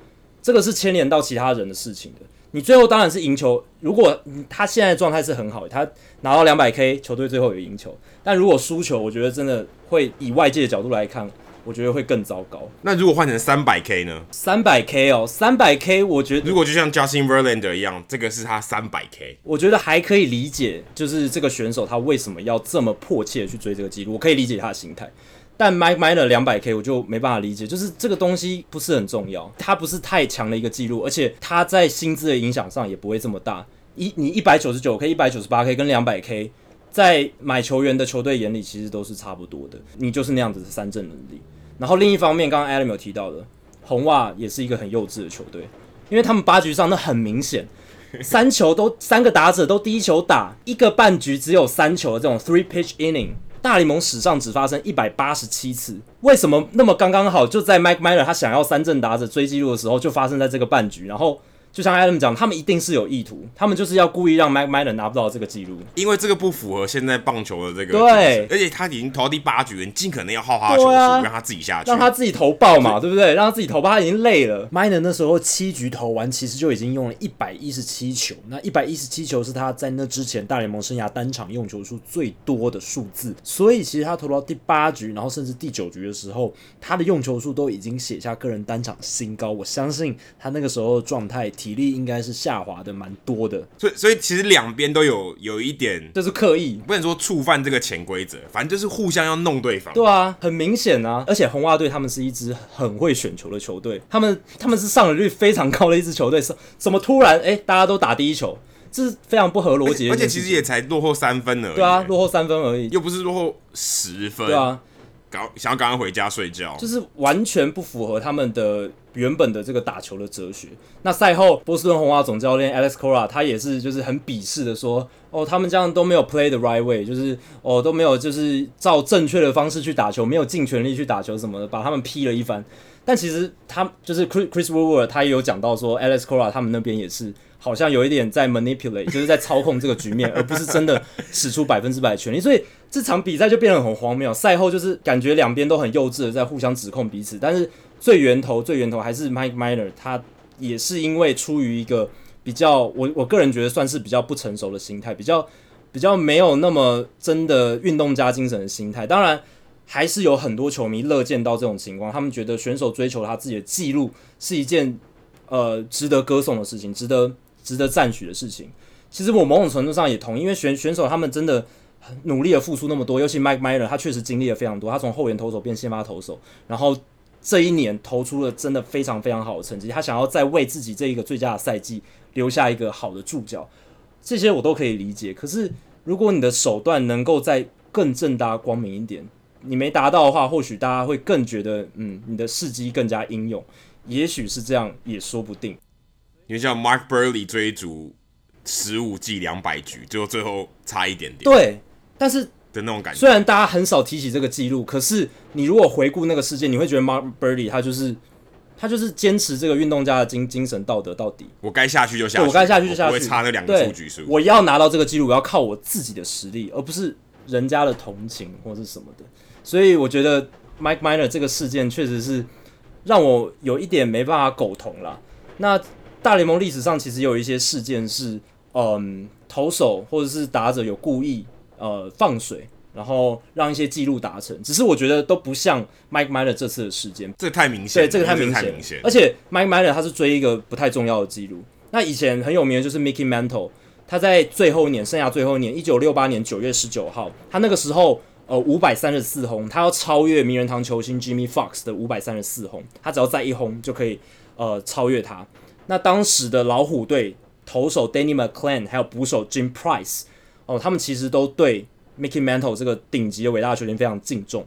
这个是牵连到其他人的事情的。你最后当然是赢球。如果他现在的状态是很好，他拿到两百 K，球队最后有赢球。但如果输球，我觉得真的会以外界的角度来看，我觉得会更糟糕。那如果换成三百 K 呢？三百 K 哦，三百 K，我觉得如果就像 Justin Verlander 一样，这个是他三百 K，我觉得还可以理解，就是这个选手他为什么要这么迫切的去追这个记录，我可以理解他的心态。但 Mike Miner 两百 K 我就没办法理解，就是这个东西不是很重要，它不是太强的一个记录，而且它在薪资的影响上也不会这么大。一你一百九十九 K、一百九十八 K 跟两百 K，在买球员的球队眼里其实都是差不多的，你就是那样子的三振能力。然后另一方面，刚刚 Adam 有提到的，红袜也是一个很幼稚的球队，因为他们八局上那很明显，三球都三个打者都第一球打，一个半局只有三球的这种 three pitch inning。大联盟史上只发生一百八十七次，为什么那么刚刚好？就在 Mike Miner 他想要三振打者追记录的时候，就发生在这个半局，然后。就像 Adam 讲，他们一定是有意图，他们就是要故意让 Mike Miner 拿不到这个记录，因为这个不符合现在棒球的这个对，而且他已经投到第八局了，你尽可能要耗他的球数，啊，让他自己下去，让他自己投爆嘛，对。不对？让他自己投爆，他已经累了。Miner 那时候七局投完，其实就已经用了一百一十七球，那一百一十七球是他在那之前大联盟生涯单场用球数最多的数字，所以其实他投到第八局，然后甚至第九局的时候，他的用球数都已经写下个人单场新高。我相信他那个时候的状态、体力应该是。下滑的蛮多的，所以所以其实两边都有有一点，就是刻意，不能说触犯这个潜规则，反正就是互相要弄对方。对啊，很明显啊，而且红袜队他们是一支很会选球的球队，他们他们是上垒率非常高的一支球队，怎怎么突然哎、欸、大家都打第一球，这是非常不合逻辑的，而且其实也才落后三分而已。对啊，落后三分而已，又不是落后十分。对啊，赶想要赶快回家睡觉，就是完全不符合他们的。原本的这个打球的哲学。那赛后，波士顿红袜总教练 Alex Cora 他也是就是很鄙视的说：“哦，他们这样都没有 play the right way，就是哦都没有就是照正确的方式去打球，没有尽全力去打球什么的，把他们批了一番。”但其实他就是 Chris Chris Woodward 他也有讲到说，Alex Cora 他们那边也是好像有一点在 manipulate，就是在操控这个局面，而不是真的使出百分之百的全力。所以这场比赛就变得很荒谬。赛后就是感觉两边都很幼稚的在互相指控彼此，但是。最源头，最源头还是 Mike Miner，他也是因为出于一个比较，我我个人觉得算是比较不成熟的心态，比较比较没有那么真的运动家精神的心态。当然，还是有很多球迷乐见到这种情况，他们觉得选手追求他自己的记录是一件呃值得歌颂的事情，值得值得赞许的事情。其实我某种程度上也同意，因为选选手他们真的很努力的付出那么多，尤其 Mike Minor 他确实经历了非常多，他从后援投手变先发投手，然后这一年投出了真的非常非常好的成绩，他想要再为自己这一个最佳的赛季留下一个好的注脚，这些我都可以理解。可是如果你的手段能够再更正大光明一点，你没达到的话，或许大家会更觉得，嗯，你的事迹更加英勇，也许是这样，也说不定。因为像 Mark Buehrle 追逐十五季两百局，最后最后差一点点。对。但是的那种感觉，虽然大家很少提起这个记录，可是你如果回顾那个事件，你会觉得 Mark Buehrle 他就是他就是坚持这个运动家的精精神道德到底。我该下去就下去，我该下去就下去，我会差那两个出局数。我要拿到这个记录，我要靠我自己的实力，而不是人家的同情或是什么的。所以我觉得 Mike Miner 这个事件确实是让我有一点没办法苟同了。那大联盟历史上其实有一些事件是，嗯，投手或者是打者有故意。呃，放水，然后让一些记录达成，只是我觉得都不像 Mike Miner 这次的事件，这个太明显，对，这个太明显，而且 Mike Miner 他是追一个不太重要的记录。那以前很有名的就是 Mickey Mantle，他在最后一年，生涯最后一年，一九六八年九月十九号，他那个时候呃五百三十四轰，他要超越名人堂球星 Jimmy Fox 的五百三十四轰，他只要再一轰就可以呃超越他。那当时的老虎队投手 Danny McClain 还有捕手 Jim Price。哦，他们其实都对 Mickey Mantle 这个顶级的伟大的球员非常敬重，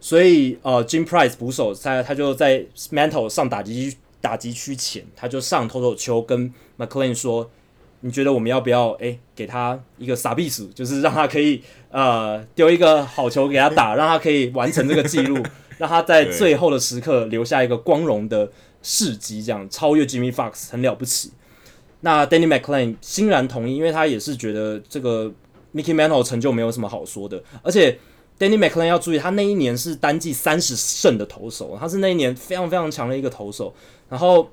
所以呃，Jim Price 捕手在他就在 Mantle 上打击打击区前，他就上投手球跟 McClain 说：“你觉得我们要不要诶给他一个傻逼数，就是让他可以呃丢一个好球给他打，让他可以完成这个记录，(laughs) 让他在最后的时刻留下一个光荣的事迹，这样超越 Jimmy Fox 很了不起。”那 Danny McClain 欣然同意，因为他也是觉得这个 Mickey Mantle 成就没有什么好说的，而且 Danny McClain 要注意，他那一年是单季三十胜的投手，他是那一年非常非常强的一个投手，然后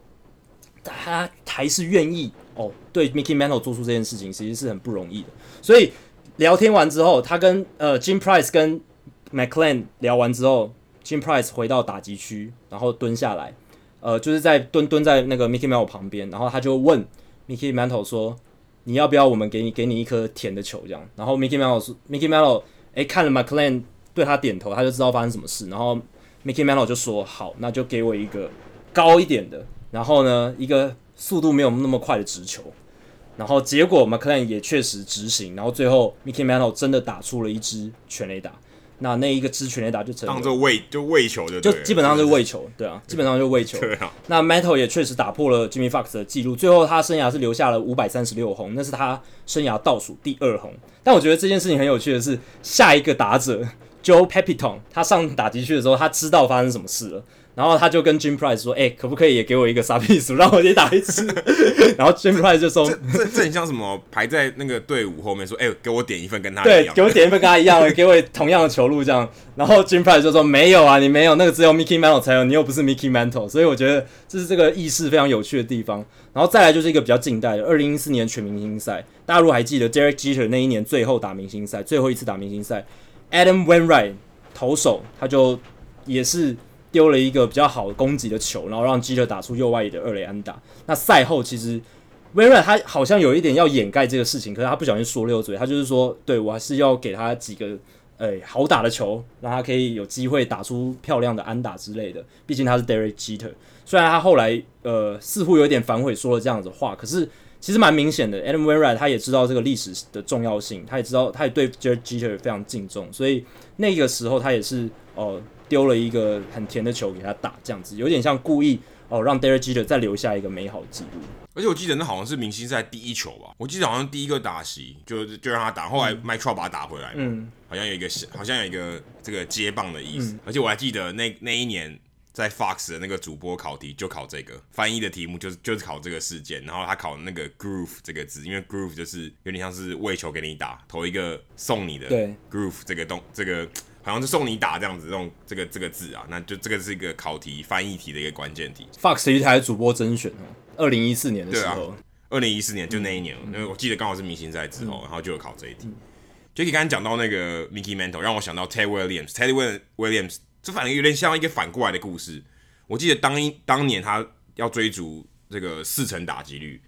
他还是愿意哦对 Mickey Mantle 做出这件事情，其实是很不容易的。所以聊天完之后，他跟呃 Jim Price 跟 McClain 聊完之后，Jim Price 回到打击区，然后蹲下来，呃，就是在蹲蹲在那个 Mickey Mantle 旁边，然后他就问。Mickey Mantle 说：“你要不要我们给你给你一颗甜的球？”这样，然后 Mickey Mantle 说：“Mickey Mantle，哎，看了 McClain 对他点头，他就知道发生什么事。然后 Mickey Mantle 就说：‘好，那就给我一个高一点的，然后呢，一个速度没有那么快的直球。’然后结果 McClain 也确实执行，然后最后 Mickey Mantle 真的打出了一支全垒打。”那那一个支全垒打就成，当做喂就喂球的，就基本上是喂球，对啊，基本上就喂球。对啊。那 Mantle 也确实打破了 Jimmy Fox 的记录，最后他生涯是留下了五百三十六轰，那是他生涯倒数第二轰。但我觉得这件事情很有趣的是，下一个打者 Joe Pepitone，他上打击区的时候，他知道发生什么事了。然后他就跟 Jim Price 说：“哎、欸，可不可以也给我一个傻逼鼠，(laughs) 让我也打一次？” (laughs) 然后 Jim Price 就说：“这这这很像什么？排在那个队伍后面说：‘哎、欸，给我点一份跟他一样。’对，给我点一份跟他一样的，(laughs) 给我同样的球路这样。然后 Jim Price 就说：‘没有啊，你没有，那个只有 Mickey Mantle 才有，你又不是 Mickey Mantle。’所以我觉得这是这个意识非常有趣的地方。然后再来就是一个比较近代的二零一四年全明星赛，大家如果还记得 Derek Jeter 那一年最后打明星赛，最后一次打明星赛，Adam Wainwright 投手他就也是。丢了一个比较好的攻击的球，然后让基特打出右外野的二垒安打。那赛后其实微软他好像有一点要掩盖这个事情，可是他不小心说溜嘴，他就是说，对，我还是要给他几个诶、好打的球，让他可以有机会打出漂亮的安打之类的。毕竟他是 Derek Jeter，虽然他后来呃似乎有点反悔说了这样子话，可是其实蛮明显的。，Adam w e i n r i g h t 他也知道这个历史的重要性，他也知道他也对 Derek Jeter 非常敬重，所以那个时候他也是哦。呃丢了一个很甜的球给他打，这样子有点像故意哦，让 Derek Jeter 再留下一个美好的记录。而且我记得那好像是明星赛第一球吧，我记得好像第一个打席就就让他打，后来 Mike Trout 把他打回来，嗯，好像有一个好像有一个这个接棒的意思。嗯、而且我还记得那那一年在 Fox 的那个主播考题就考这个翻译的题目，就是就是考这个事件，然后他考那个 groove 这个字，因为 groove 就是有点像是喂球给你打，投一个送你的，对 groove 这个动这个。好像是送你打这样子，这种这个这个字啊，那就这个是一个考题翻译题的一个关键题。Fox 一台主播甄选哦，二零一四年的时候，二零一四年就那一年，因为、嗯、我记得刚好是明星赛之后，嗯、然后就有考这一题。就可以刚刚讲到那个 Mickey Mantle，让我想到 Ted Williams，Ted Williams，这反正有点像一个反过来的故事。我记得当一当年他要追逐这个四成打击率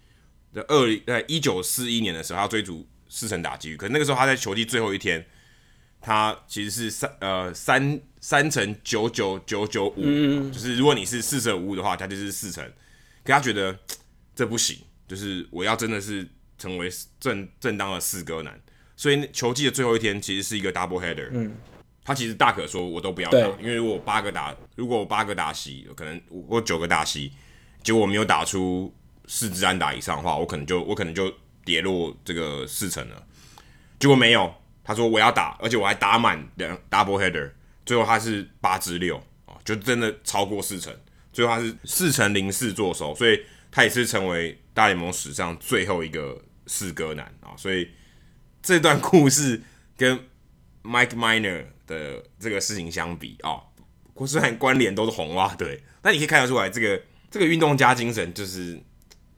的二在一九四一年的时候，他要追逐四成打击率，可是那个时候他在球季最后一天。它其实是三呃三三乘九九九九五，就是如果你是四舍五入的话，它就是四成。可他觉得 (tsk) 这不行，就是我要真的是成为正正当的四哥男，所以球季的最后一天其实是一个 double header。嗯，他其实大可说我都不要打，因为如果八个打，如果我八个打席，可能我九个打席，结果我没有打出四支安打以上的话，我可能就我可能就跌落这个四成了。结果没有。他说我要打，而且我还打满两 double header，最后他是八支六啊，就真的超过四成，最后他是四成零四作手，所以他也是成为大联盟史上最后一个四哥男啊，所以这段故事跟 Mike Miner 的这个事情相比啊，虽然关联都是红袜队，但你可以看得出来，这个这个运动家精神就是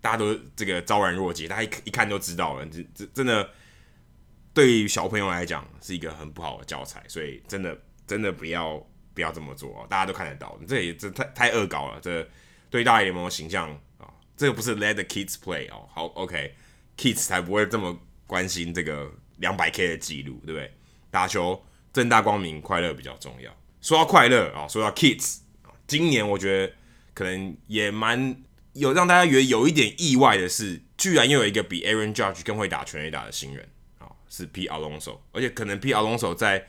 大家都这个昭然若揭，大家一一看就知道了，这这真的。对于小朋友来讲是一个很不好的教材，所以真的真的不要不要这么做，大家都看得到，这也这太太恶搞了，这对大联盟形象啊，这个不是 Let the kids play 哦，好 OK，kids 才不会这么关心这个两百 K 的记录，对不对？打球正大光明，快乐比较重要。说到快乐啊，说到 kids，今年我觉得可能也蛮有让大家觉得有一点意外的是，居然又有一个比 Aaron Judge 更会打全垒打的新人。是 P Alonso，而且可能 P Alonso 在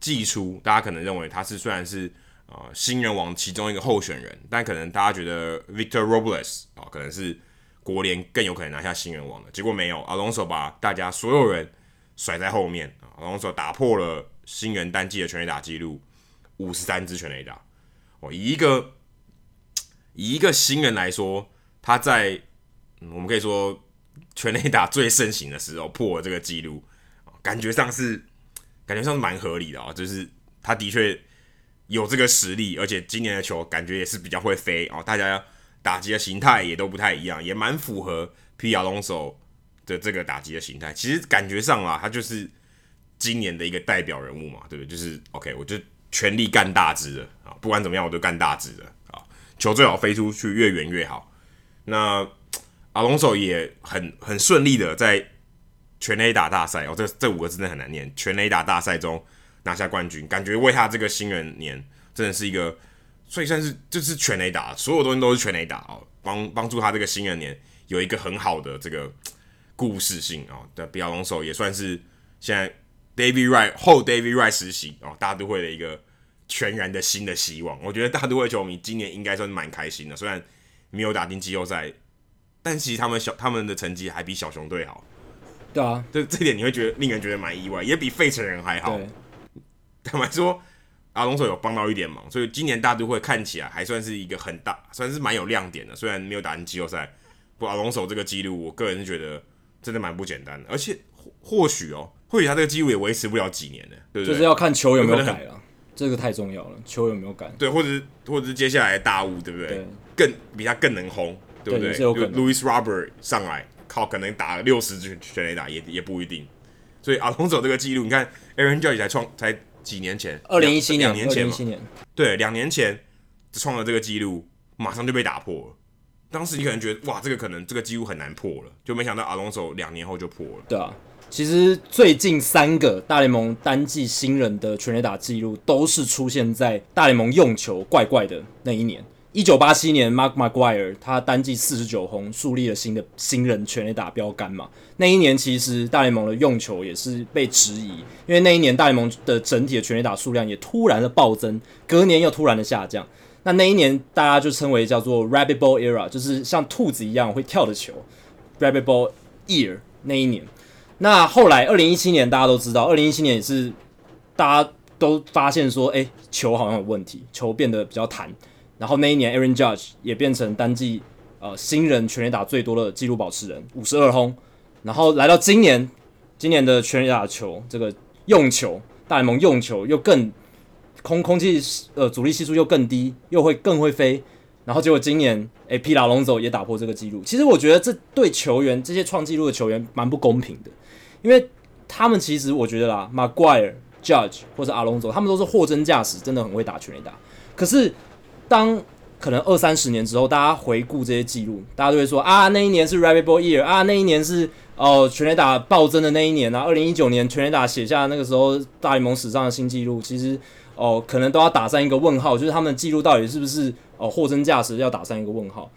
季初，大家可能认为他是虽然是、呃、新人王其中一个候选人，但可能大家觉得 Victor Robles 啊、可能是国联更有可能拿下新人王的，结果没有，Alonso 把大家所有人甩在后面啊，Alonso 打破了新人单季的全垒打纪录，五十三支全垒打。哦，以一个以一个新人来说，他在、嗯、我们可以说全垒打最盛行的时候破了这个纪录。感觉上是，感觉上是蛮合理的啊、就是他的确有这个实力，而且今年的球感觉也是比较会飞哦，大家打击的形态也都不太一样，也蛮符合 P. Alonso 的这个打击的形态。其实感觉上啊，他就是今年的一个代表人物嘛，对不对？就是 OK，我就全力干大支的啊，不管怎么样，我都干大支的啊，球最好飞出去越远越好。那阿隆索也很很顺利的在。全垒打大赛哦，这这五个字真的很难念。全垒打大赛中拿下冠军，感觉为他这个新人年真的是一个，所以算是就是全垒打，所有东西都是全垒打哦，帮帮助他这个新人年有一个很好的这个故事性哦。的比较龙手也算是现在 David Wright 后 David Wright 实习哦，大都会的一个全然的新的希望。我觉得大都会球迷今年应该算是蛮开心的，虽然没有打进季后赛，但其实他们小他们的成绩还比小熊队好。对啊，这这点你会觉得令人觉得蛮意外，也比费城人还好。坦白说，阿隆索有帮到一点忙，所以今年大都会看起来还算是一个很大，算是蛮有亮点的。虽然没有打进季后赛，不过阿隆索这个记录，我个人是觉得真的蛮不简单的。而且或或许哦，或许他这个记录也维持不了几年的，对不对？就是要看球有没有改了，这个太重要了。球有没有改？对，或者是或者是接下来的大物，对不对？对，更比他更能轰，对不对？对，Luis Robert 上来。靠，可能打了六十支全垒打也也不一定，所以阿隆索这个记录，你看 Aaron Judge 才创才几年前，二零一七年，两年前嘛，年对，两年前创了这个记录，马上就被打破了。当时你可能觉得哇，这个可能这个记录很难破了，就没想到阿隆索两年后就破了。对啊，其实最近三个大联盟单季新人的全垒打记录，都是出现在大联盟用球怪怪的那一年。一九八七年，Mark McGuire 他单季四十九轰，树立了新的新人全垒打标杆嘛。那一年其实大联盟的用球也是被质疑，因为那一年大联盟的整体的全垒打数量也突然的暴增，隔年又突然的下降。那那一年大家就称为叫做 Rabbit Ball Era，就是像兔子一样会跳的球，Rabbit Ball Year 那一年。那后来二零一七年大家都知道，二零一七年也是大家都发现说，哎，球好像有问题，球变得比较弹。然后那一年，Aaron Judge 也变成单季呃新人全垒打最多的纪录保持人，五十二轰。然后来到今年，今年的全垒打球这个用球，大联盟用球又更空空气呃阻力系数又更低，又会更会飞。然后结果今年，诶，Pete Alonso 也打破这个纪录。其实我觉得这对球员这些创纪录的球员蛮不公平的，因为他们其实我觉得啦，Maguire、Judge 或者阿龙走他们都是货真价实，真的很会打全垒打。可是当可能二三十年之后，大家回顾这些记录，大家都会说啊，那一年是 Rabbit Ball Year 啊，那一年是哦全垒打暴增的那一年啊，二零一九年全垒打写下那个时候大联盟史上的新纪录，其实哦可能都要打上一个问号，就是他们的记录到底是不是哦货真价实，要打上一个问号，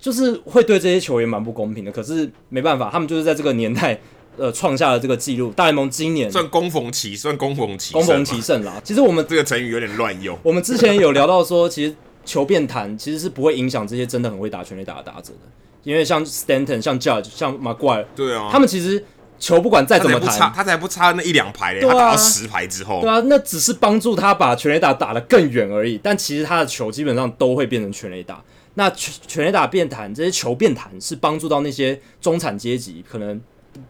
就是会对这些球员蛮不公平的。可是没办法，他们就是在这个年代。呃，创下了这个记录。大联盟今年算攻逢其算攻逢其攻逢其胜啦。其实我们这个成语有点乱用。(laughs) 我们之前有聊到说，其实球变弹其实是不会影响这些真的很会打全垒打的打者的，因为像 Stanton、像 Judge、像 McGuire，对啊，他们其实球不管再怎么弹，他才不差那一两排嘞，啊、他打到十排之后，对啊，那只是帮助他把全垒打打得更远而已。但其实他的球基本上都会变成全垒打。那全全垒打变弹，这些球变弹是帮助到那些中产阶级可能。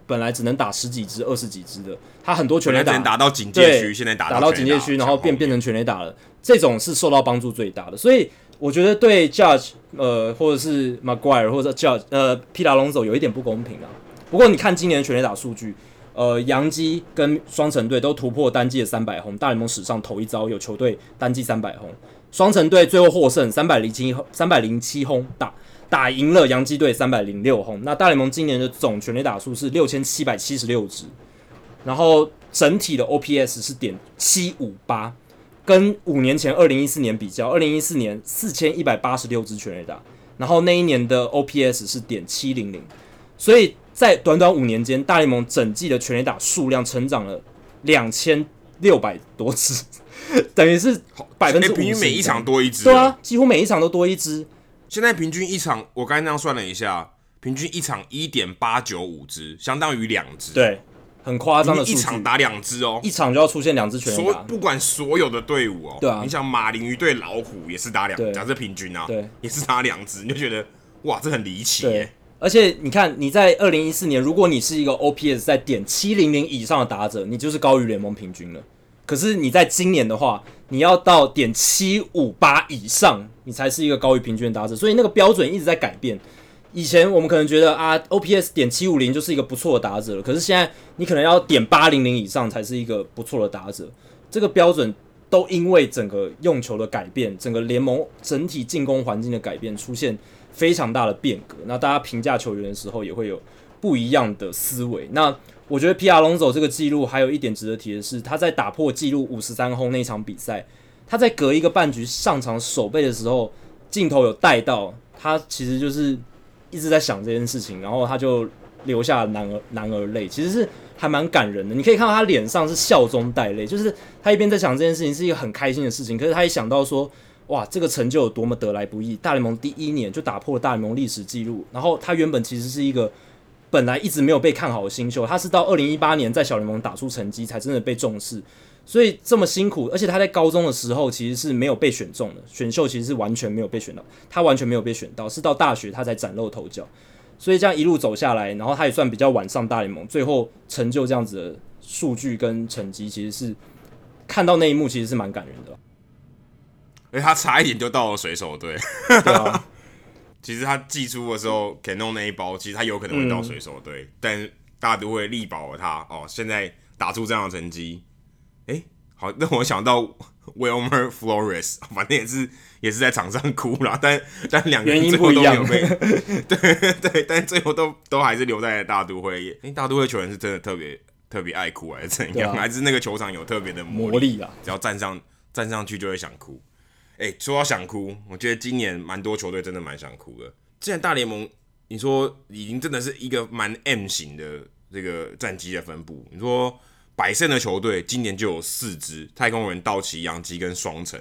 本来只能打十几支、二十几支的，他很多全垒打打到警戒区，现在打打到警戒区，然后变变成全垒打了。这种是受到帮助最大的，所以我觉得对 Judge 呃或者是 McGuire，或者 Judge 呃皮达龙走有一点不公平啊。不过你看今年的全垒打数据，呃，洋基跟双城队都突破单季的三百轰，大联盟史上头一遭有球队单季三百轰，双城队最后获胜三百零七三百零七轰打。打赢了洋基队三百零六轰，那大联盟今年的总全垒打数是六千七百七十六支，然后整体的 OPS 是点七五八，跟五年前二零一四年比较，二零一四年四千一百八十六支全垒打，然后那一年的 OPS 是点七零零，所以在短短五年间，大联盟整季的全垒打数量成长了两千六百多支，等于是百分之五十，平均每一场多一支，对啊，几乎每一场都多一支。现在平均一场，我刚才那样算了一下，平均一场一点八九五支，相当于两支。对，很夸张的。一场打两支哦，一场就要出现两支全垒打。不管所有的队伍哦，对啊，你想马林鱼对老虎也是打两，假设平均啊，对，也是打两支，你就觉得哇，这很离奇耶。而且你看，你在二零一四年，如果你是一个 OPS 在点七零零以上的打者，你就是高于联盟平均了。可是你在今年的话，你要到点七五八以上，你才是一个高于平均的打者，所以那个标准一直在改变。以前我们可能觉得啊，OPS 点七五零就是一个不错的打者了，可是现在你可能要点八零零以上才是一个不错的打者。这个标准都因为整个用球的改变，整个联盟整体进攻环境的改变，出现非常大的变革。那大家评价球员的时候也会有不一样的思维。那我觉得皮亚龙走这个记录还有一点值得提的是，他在打破纪录五十三轰那场比赛，他在隔一个半局上场守备的时候，镜头有带到他，其实就是一直在想这件事情，然后他就流下男儿男儿泪，其实是还蛮感人的。你可以看到他脸上是笑中带泪，就是他一边在想这件事情是一个很开心的事情，可是他一想到说，哇，这个成就有多么得来不易，大联盟第一年就打破了大联盟历史记录，然后他原本其实是一个。本来一直没有被看好的新秀，他是到二零一八年在小联盟打出成绩，才真的被重视。所以这么辛苦，而且他在高中的时候其实是没有被选中的，选秀其实是完全没有被选到，他完全没有被选到，是到大学他才崭露头角。所以这样一路走下来，然后他也算比较晚上大联盟，最后成就这样子的数据跟成绩，其实是看到那一幕其实是蛮感人的。哎，他差一点就到了水手队，对啊。其实他寄出的时候，Cano 那一包，其实他有可能会到水手队，但大都会力保了他哦。现在打出这样的成绩，好，让我想到 Wilmer Flores，(laughs) 反正也是也是在场上哭了，但但两个人最后都没有被，对对，但最后都都还是留在了大都会。因为大都会球员是真的特别特别爱哭，还是怎样？啊、(laughs) 还是那个球场有特别的魔力，啊？只要站上站上去就会想哭。哎、欸，说到想哭，我觉得今年蛮多球队真的蛮想哭的。既然大联盟，你说已经真的是一个蛮 M 型的这个战绩的分布。你说百胜的球队今年就有四支，太空人、道奇、洋基跟双城；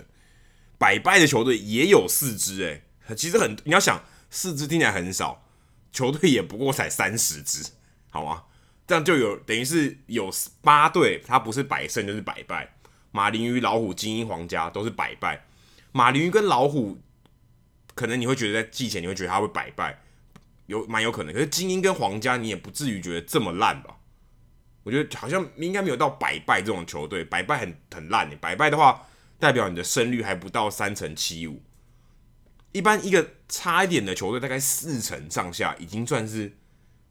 百败的球队也有四支，哎，其实很，你要想四支听起来很少，球队也不过才三十支，好吗？这样就有等于是有八队，它不是百胜就是百败。马林鱼、老虎、精英、皇家都是百败。马林鱼跟老虎，可能你会觉得在季前你会觉得他会百败，有蛮有可能。可是精英跟皇家，你也不至于觉得这么烂吧？我觉得好像应该没有到百败这种球队，百败很很烂。百败的话，代表你的胜率还不到三成七五。一般一个差一点的球队，大概四成上下，已经算是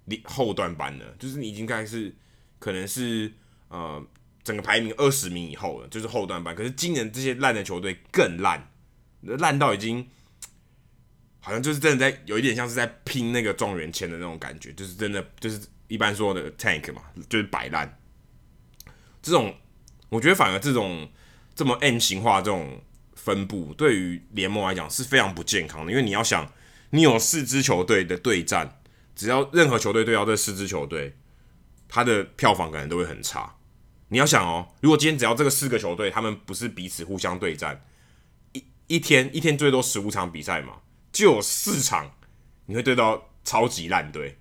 你后段班了。就是你已经该是可能是呃整个排名二十名以后了，就是后段班。可是今年这些烂的球队更烂。烂到已经好像就是真的在有一点像是在拼那个状元签的那种感觉，就是真的就是一般说的 tank 嘛，就是摆烂。这种我觉得反而这种这么 n 型化这种分布，对于联盟来讲是非常不健康的，因为你要想，你有四支球队的对战，只要任何球队对到这四支球队，他的票房可能都会很差。你要想哦，如果今天只要这个四个球队，他们不是彼此互相对战，一一天一天最多十五场比赛嘛，就有四场你会对到超级烂队，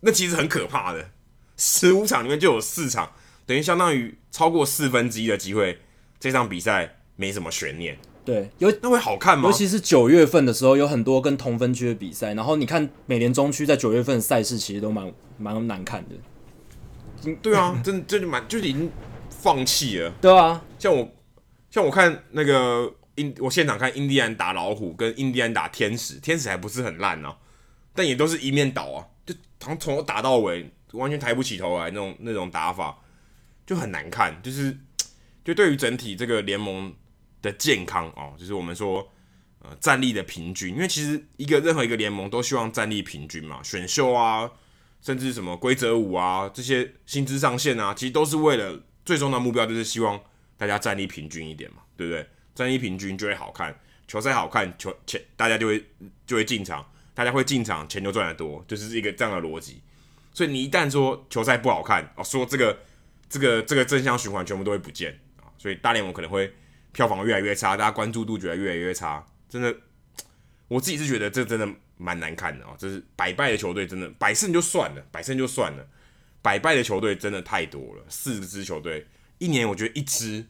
那其实很可怕的。十五场里面就有四场，等于相当于超过四分之一的机会，这场比赛没什么悬念。对，有那会好看吗？尤其是九月份的时候，有很多跟同分区的比赛，然后你看美联中区在九月份的赛事其实都蛮蛮难看的。对啊，真的真的蛮，就是已经放弃了。对啊，像我像我看那个印，我现场看印第安打老虎跟印第安打天使，天使还不是很烂哦，但也都是一面倒啊，就从头打到尾，完全抬不起头来那种那种打法，就很难看。就是就对于整体这个联盟的健康哦，就是我们说呃战力的平均，因为其实一个任何一个联盟都希望战力平均嘛，选秀啊。甚至什么规则五啊，这些薪资上限啊，其实都是为了最终的目标，就是希望大家战力平均一点嘛，对不对？战力平均就会好看，球赛好看，球钱大家就会就会进场，大家会进场，钱就赚得多，就是一个这样的逻辑。所以你一旦说球赛不好看哦，说这个这个这个正向循环全部都会不见啊，所以大联盟可能会票房越来越差，大家关注度觉得越来越差，真的，我自己是觉得这真的。蛮难看的啊、哦，就是百败的球队真的百胜就算了，百胜就算了，百败的球队真的太多了。四支球队一年，我觉得一支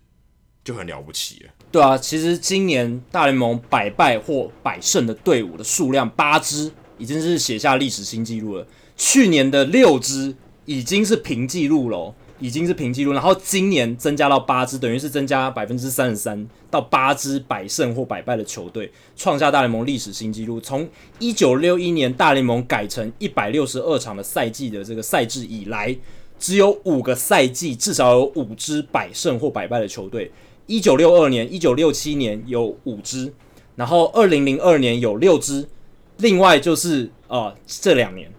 就很了不起了。对啊，其实今年大联盟百败或百胜的队伍的数量八支，已经是写下历史新纪录了。去年的六支已经是平纪录了。已经是平纪录，然后今年增加到八支，等于是增加百分之三十三到八支百胜或百败的球队，创下大联盟历史新纪录。从一九六一年大联盟改成一百六十二场的赛季的这个赛制以来，只有五个赛季至少有五支百胜或百败的球队。一九六二年、一九六七年有五支，然后二零零二年有六支，另外就是呃这两年，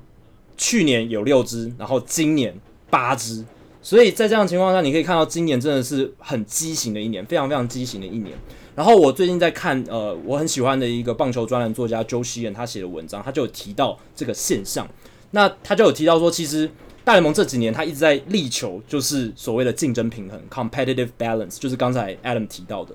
去年有六支，然后今年八支。所以在这样的情况下，你可以看到今年真的是很畸形的一年，非常非常畸形的一年。然后我最近在看，呃，我很喜欢的一个棒球专栏作家 Joe Sheehan 他写的文章，他就有提到这个现象。那他就有提到说，其实大联盟这几年他一直在力求就是所谓的竞争平衡 （competitive balance），就是刚才 Adam 提到的。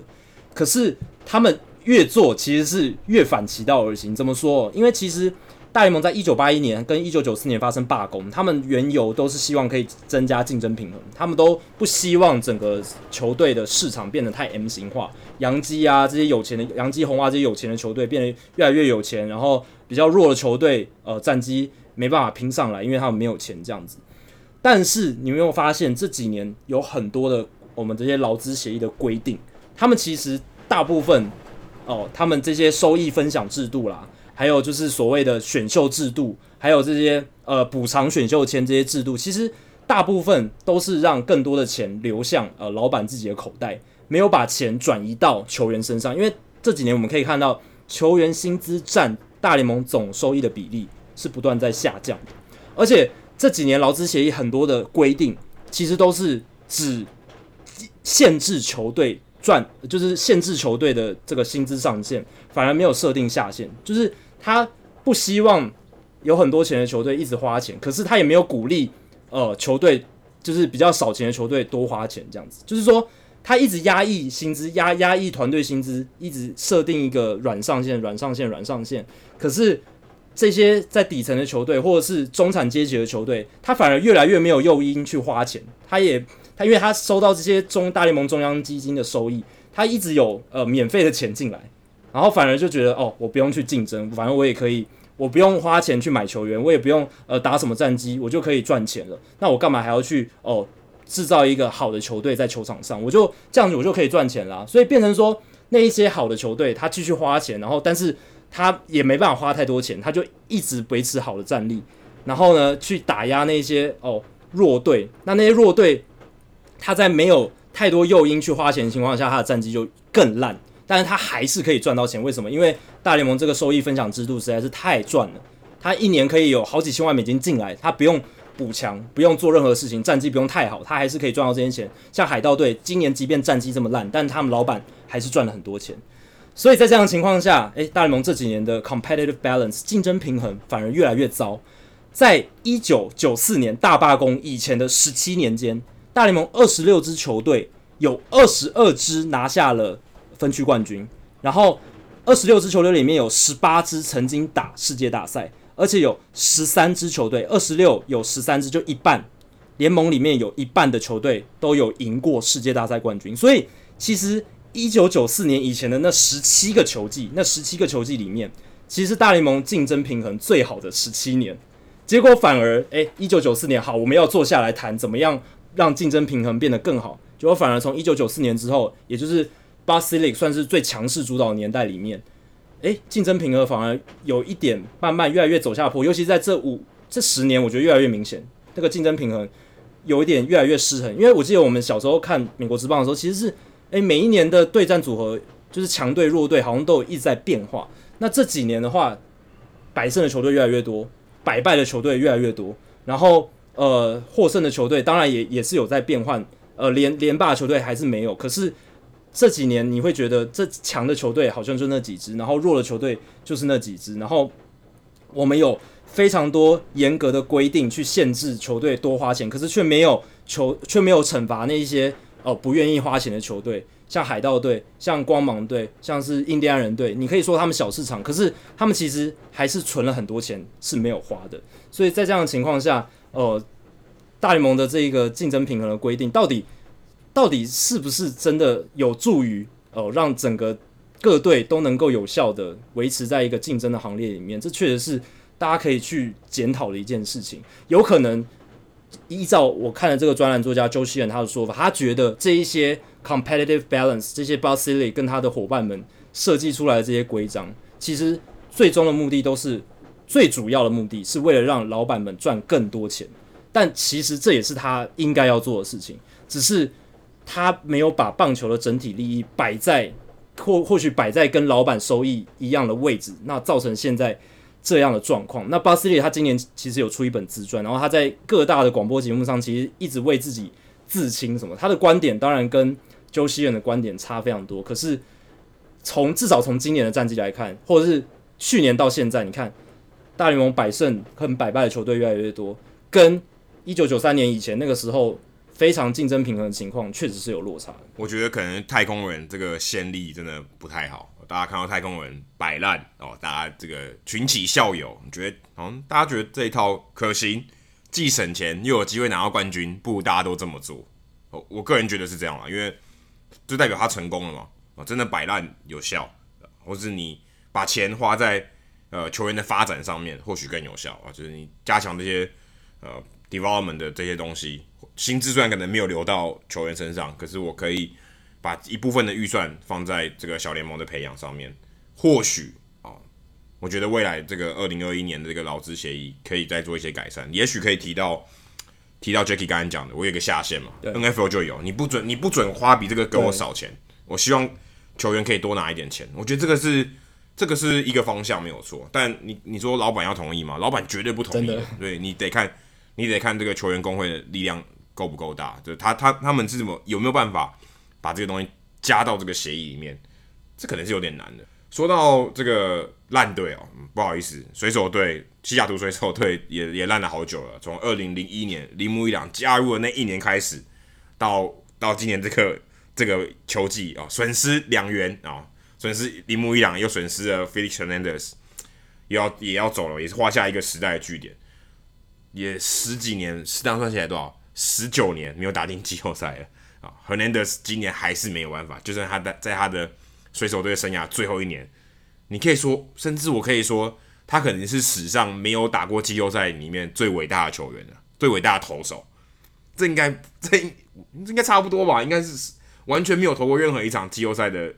可是他们越做，其实是越反其道而行。怎么说？因为其实。大联盟在一九八一年跟一九九四年发生罢工，他们原由都是希望可以增加竞争平衡，他们都不希望整个球队的市场变得太 M 型化，洋基啊这些有钱的洋基、红袜这些有钱的球队变得越来越有钱，然后比较弱的球队呃战绩没办法拼上来，因为他们没有钱这样子。但是你没有发现这几年有很多的我们这些劳资协议的规定，他们其实大部分哦、他们这些收益分享制度啦。还有就是所谓的选秀制度，还有这些呃补偿选秀签这些制度，其实大部分都是让更多的钱流向呃老板自己的口袋，没有把钱转移到球员身上。因为这几年我们可以看到，球员薪资占大联盟总收益的比例是不断在下降，而且这几年劳资协议很多的规定，其实都是只限制球队赚，就是限制球队的这个薪资上限，反而没有设定下限，就是。他不希望有很多钱的球队一直花钱，可是他也没有鼓励呃球队就是比较少钱的球队多花钱这样子，就是说他一直压抑薪资，压压抑团队薪资，一直设定一个软上限、软上限、软上限。可是这些在底层的球队或者是中产阶级的球队，他反而越来越没有诱因去花钱。他也他因为他收到这些中大联盟中央基金的收益，他一直有呃免费的钱进来。然后反而就觉得哦，我不用去竞争，反正我也可以，我不用花钱去买球员，我也不用呃打什么战绩，我就可以赚钱了。那我干嘛还要去哦制造一个好的球队在球场上？我就这样子，我就可以赚钱啦。所以变成说那一些好的球队，他继续花钱，然后但是他也没办法花太多钱，他就一直维持好的战力，然后呢去打压那些哦弱队。那那些弱队，他在没有太多诱因去花钱的情况下，他的战绩就更烂。但是他还是可以赚到钱。为什么？因为大联盟这个收益分享制度实在是太赚了，他一年可以有好几千万美金进来，他不用补强，不用做任何事情，战绩不用太好，他还是可以赚到这些钱。像海盗队今年即便战绩这么烂，但他们老板还是赚了很多钱。所以在这样的情况下，诶，大联盟这几年的 competitive balance 竞争平衡反而越来越糟。在一九九四年大罢工以前的十七年间，大联盟二十六支球队有二十二支拿下了分区冠军，然后二十六支球队里面有十八支曾经打世界大赛，而且有十三支球队，二十六有十三支，就一半，联盟里面有一半的球队都有赢过世界大赛冠军。所以其实一九九四年以前的那十七个球季，那十七个球季里面，其实是大联盟竞争平衡最好的十七年。结果反而，诶，一九九四年好，我们要坐下来谈怎么样让竞争平衡变得更好。结果反而从一九九四年之后，也就是 Bud Selig 算是最强势主导年代里面，诶，竞争平衡反而有一点慢慢越来越走下坡。尤其在这五这十年，我觉得越来越明显，那个竞争平衡有一点越来越失衡。因为我记得我们小时候看美国职棒的时候，其实是诶每一年的对战组合就是强队弱队好像都有一直在变化。那这几年的话，百胜的球队越来越多。败败的球队越来越多，然后呃获胜的球队当然也也是有在变换，呃连连霸球队还是没有。可是这几年你会觉得这强的球队好像就那几支，然后弱的球队就是那几支，然后我们有非常多严格的规定去限制球队多花钱，可是却没有球却没有惩罚那一些哦、不愿意花钱的球队。像海盗队、像光芒队、像是印第安人队，你可以说他们小市场，可是他们其实还是存了很多钱是没有花的。所以在这样的情况下，呃，大联盟的这一个竞争平衡的规定，到底到底是不是真的有助于呃让整个各队都能够有效的维持在一个竞争的行列里面？这确实是大家可以去检讨的一件事情。有可能依照我看的这个专栏作家周希仁他的说法，他觉得这一些。Competitive balance，这些 Bud Selig 跟他的伙伴们设计出来的这些规章，其实最终的目的都是最主要的目的，是为了让老板们赚更多钱。但其实这也是他应该要做的事情，只是他没有把棒球的整体利益摆在或或许摆在跟老板收益一样的位置，那造成现在这样的状况。那巴斯利他今年其实有出一本自传，然后他在各大的广播节目上其实一直为自己自清什么，他的观点当然跟周希仁的观点差非常多，可是从至少从今年的战绩来看，或者是去年到现在，你看大联盟百胜和百败的球队越来越多，跟一九九三年以前那个时候非常竞争平衡的情况，确实是有落差。我觉得可能太空人这个先例真的不太好，大家看到太空人摆烂哦，大家这个群起效尤，你觉得好像大家觉得这一套可行，既省钱又有机会拿到冠军，不如大家都这么做。哦，我个人觉得是这样啊，因为。就代表他成功了嘛？啊，真的摆烂有效，或是你把钱花在呃球员的发展上面，或许更有效啊。就是你加强这些呃 development 的这些东西，薪资虽然可能没有流到球员身上，可是我可以把一部分的预算放在这个小联盟的培养上面，或许啊，我觉得未来这个二零二一年的这个劳资协议可以再做一些改善，也许可以提到。提到 Jacky 刚才讲的，我有一个下限嘛，NFL 就有，你不准你不准花比这个给我少钱，我希望球员可以多拿一点钱，我觉得这个是这个是一个方向没有错，但你你说老板要同意吗？老板绝对不同意的，对你得看你得看这个球员工会的力量够不够大，就是他他他们是怎么有没有办法把这个东西加到这个协议里面，这可能是有点难的。说到这个烂队哦，不好意思，水手队。西雅图水手队也也烂了好久了，从二零零一年铃木一朗加入的那一年开始，到到今年这个这个球季啊，损失两元啊，损失铃木一朗，又损失了 Felix Hernandez，又要也要走了，也是画下一个时代的句点。也十几年，适当算起来多少？十九年没有打进季后赛了啊！Hernandez 今年还是没有办法，就算他在在他的水手队生涯最后一年，你可以说，甚至我可以说。他可能是史上没有打过季后赛里面最伟大的球员了，最伟大的投手。这应该这应应该差不多吧？应该是完全没有投过任何一场季后赛的